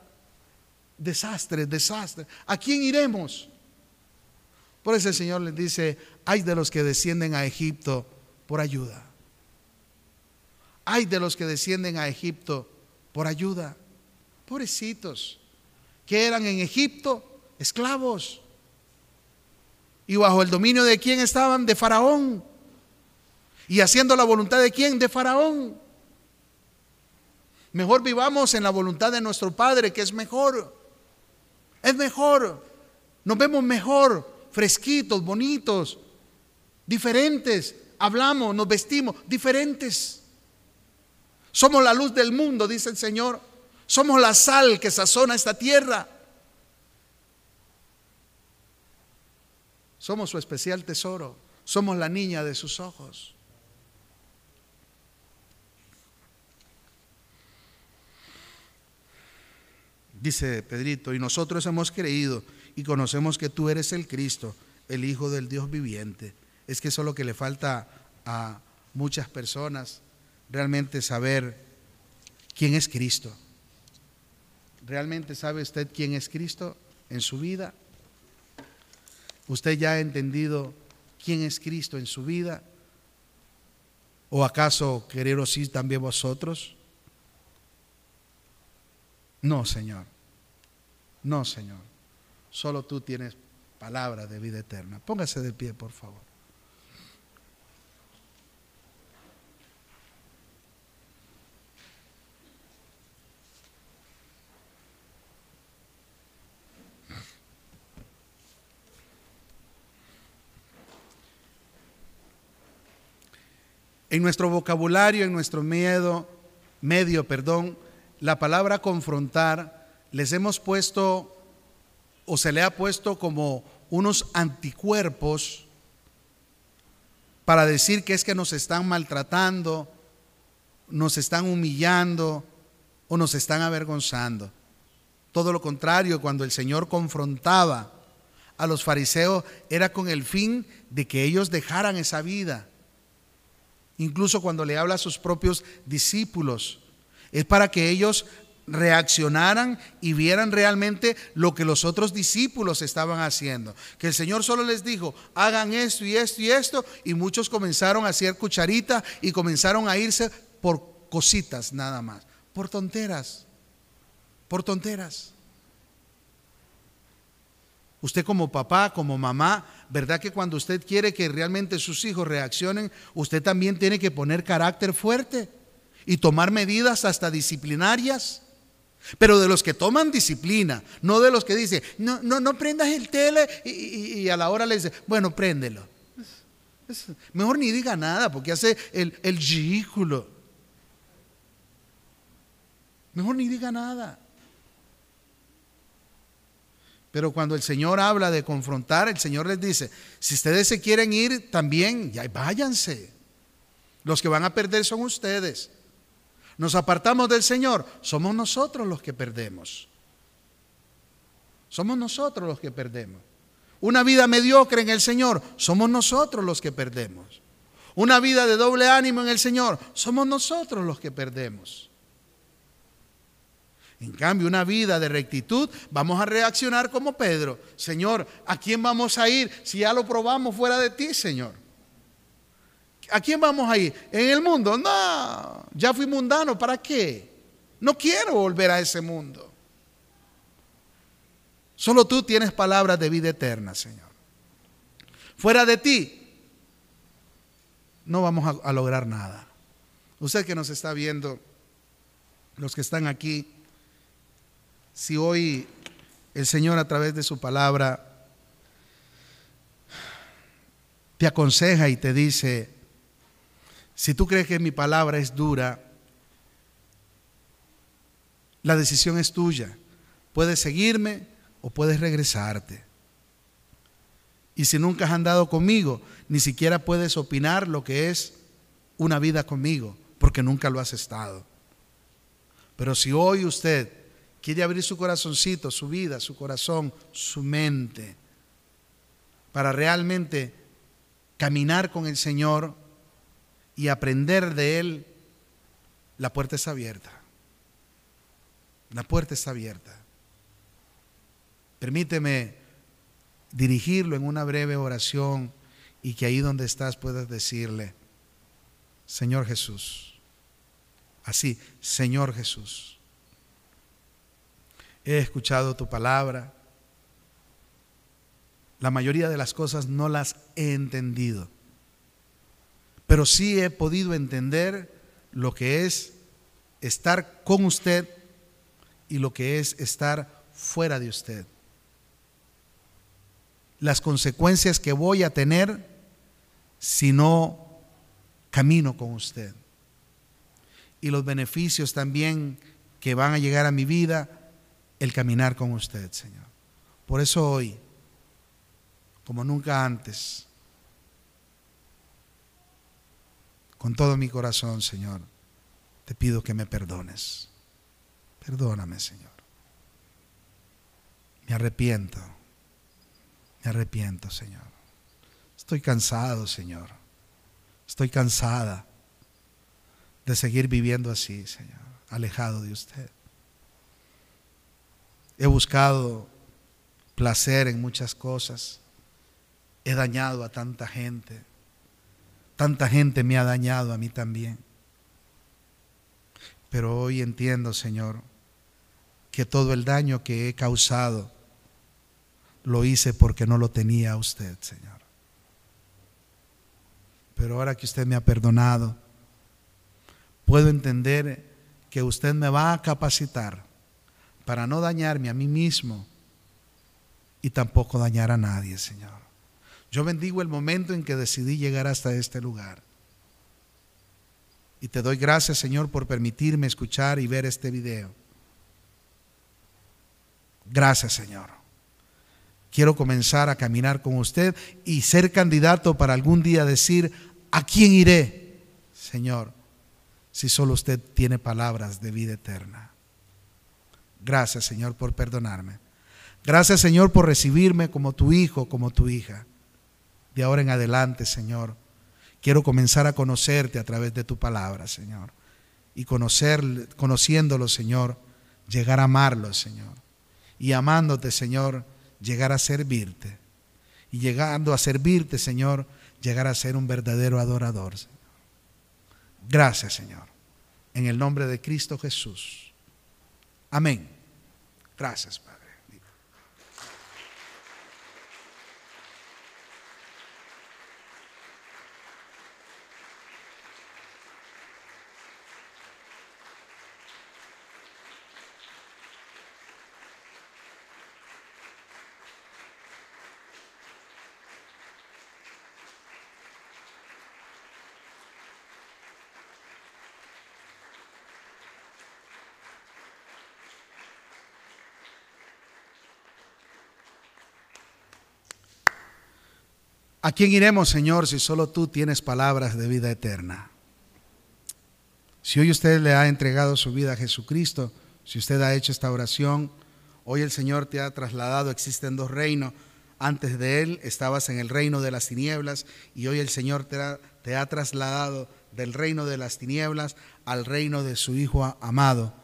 [SPEAKER 1] desastre, desastre. ¿A quién iremos? Por eso el Señor les dice, hay de los que descienden a Egipto por ayuda. Hay de los que descienden a Egipto por ayuda. Pobrecitos, que eran en Egipto esclavos. ¿Y bajo el dominio de quién estaban? De Faraón. ¿Y haciendo la voluntad de quién? De Faraón. Mejor vivamos en la voluntad de nuestro Padre, que es mejor. Es mejor. Nos vemos mejor, fresquitos, bonitos, diferentes. Hablamos, nos vestimos diferentes. Somos la luz del mundo, dice el Señor. Somos la sal que sazona esta tierra. Somos su especial tesoro. Somos la niña de sus ojos. Dice Pedrito, y nosotros hemos creído y conocemos que tú eres el Cristo, el Hijo del Dios viviente. Es que eso es lo que le falta a muchas personas, realmente saber quién es Cristo. ¿Realmente sabe usted quién es Cristo en su vida? ¿Usted ya ha entendido quién es Cristo en su vida? ¿O acaso quereros sí también vosotros? No, Señor. No, Señor. Solo tú tienes palabra de vida eterna. Póngase de pie, por favor. En nuestro vocabulario, en nuestro miedo, medio, perdón, la palabra confrontar les hemos puesto o se le ha puesto como unos anticuerpos para decir que es que nos están maltratando, nos están humillando o nos están avergonzando. Todo lo contrario, cuando el Señor confrontaba a los fariseos era con el fin de que ellos dejaran esa vida. Incluso cuando le habla a sus propios discípulos, es para que ellos reaccionaran y vieran realmente lo que los otros discípulos estaban haciendo. Que el Señor solo les dijo, hagan esto y esto y esto, y muchos comenzaron a hacer cucharita y comenzaron a irse por cositas nada más, por tonteras, por tonteras. Usted como papá, como mamá, ¿verdad que cuando usted quiere que realmente sus hijos reaccionen, usted también tiene que poner carácter fuerte? y tomar medidas hasta disciplinarias. Pero de los que toman disciplina, no de los que dicen, no, no, no prendas el tele y, a la hora le dice, bueno, préndelo. mejor ni diga nada porque hace el, el ridículo. Mejor ni diga nada. Pero cuando el Señor habla de confrontar, el Señor les dice, si ustedes se quieren ir, también, ya váyanse. Los que van a perder son ustedes nos apartamos del Señor, somos nosotros los que perdemos. Somos nosotros los que perdemos. Una vida mediocre en el Señor, somos nosotros los que perdemos. Una vida de doble ánimo en el Señor, somos nosotros los que perdemos. En cambio, una vida de rectitud, vamos a reaccionar como Pedro. Señor, ¿a quién vamos a ir si ya lo probamos fuera de ti, Señor? ¿A quién vamos a ir? ¿En el mundo? No, ya fui mundano, ¿para qué? No quiero volver a ese mundo. Solo tú tienes palabras de vida eterna, Señor. Fuera de ti, no vamos a, lograr nada. Usted que nos está viendo, los que están aquí, si hoy el Señor a través de su palabra te aconseja y te dice, si tú crees que mi palabra es dura, la decisión es tuya. Puedes seguirme o puedes regresarte. Y si nunca has andado conmigo, ni siquiera puedes opinar lo que es una vida conmigo, porque nunca lo has estado. Pero si hoy usted quiere abrir su corazoncito, su vida, su corazón, su mente, para realmente caminar con el Señor y aprender de Él, la puerta está abierta. La puerta está abierta. Permíteme dirigirlo en una breve oración y que ahí donde estás puedas decirle, Señor Jesús, así, Señor Jesús, he escuchado tu palabra, la mayoría de las cosas no las he entendido, pero sí he podido entender lo que es estar con usted y lo que es estar fuera de usted. Las consecuencias que voy a tener si no camino con usted. Y los beneficios también que van a llegar a mi vida el caminar con usted, Señor. Por eso hoy, como nunca antes, con todo mi corazón, Señor, te pido que me perdones. Perdóname, Señor. Me arrepiento. Me arrepiento, Señor. Estoy cansado, Señor. Estoy cansada de seguir viviendo así, Señor, alejado de usted. He buscado placer en muchas cosas. He dañado a tanta gente. Tanta gente me ha dañado a mí también. Pero hoy entiendo, Señor, que todo el daño que he causado lo hice porque no lo tenía a usted, Señor. Pero ahora que usted me ha perdonado, puedo entender que usted me va a capacitar para no dañarme a mí mismo y tampoco dañar a nadie, Señor. Yo bendigo el momento en que decidí llegar hasta este lugar. Y te doy gracias, Señor, por permitirme escuchar y ver este video. Gracias, Señor. Quiero comenzar a caminar con usted y ser candidato para algún día decir, ¿a quién iré, Señor? Si solo usted tiene palabras de vida eterna. Gracias, Señor, por perdonarme. Gracias, Señor, por recibirme como tu hijo, como tu hija. De ahora en adelante, Señor, quiero comenzar a conocerte a través de tu palabra, Señor. Y conocer, conociéndolo, Señor, llegar a amarlo, Señor y amándote, Señor, llegar a servirte. Y llegando a servirte, Señor, llegar a ser un verdadero adorador. Gracias, Señor. En el nombre de Cristo Jesús. Amén. Gracias, Padre. ¿A quién iremos, Señor, si solo tú tienes palabras de vida eterna? Si hoy usted le ha entregado su vida a Jesucristo, si usted ha hecho esta oración, hoy el Señor te ha trasladado, existen dos reinos. Antes de Él estabas en el reino de las tinieblas y hoy el Señor te ha, te ha trasladado del reino de las tinieblas al reino de su Hijo amado,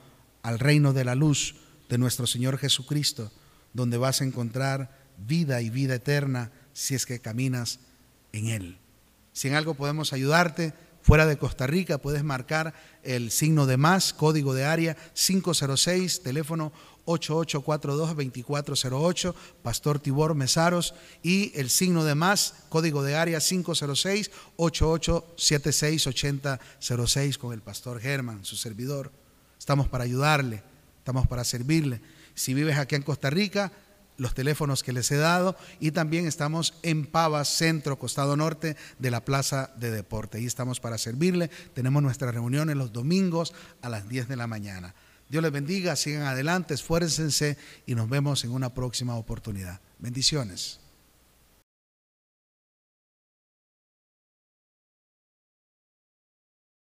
[SPEAKER 1] al reino de la luz de nuestro Señor Jesucristo, donde vas a encontrar vida y vida eterna si es que caminas en Él. Si en algo podemos ayudarte, fuera de Costa Rica puedes marcar el signo de más, código de área 506, teléfono 8842-2408, Pastor Tibor Mesaros, y el signo de más, código de área 506-8876-8006 con el Pastor Germán, su servidor. Estamos para ayudarle, estamos para servirle. Si vives aquí en Costa Rica, los teléfonos que les he dado y también estamos en Pavas, centro, costado norte de la Plaza de Deporte. Ahí estamos para servirle. Tenemos nuestras reuniones los domingos a las 10 de la mañana. Dios les bendiga, sigan adelante, esfuércense y nos vemos en una próxima oportunidad. Bendiciones.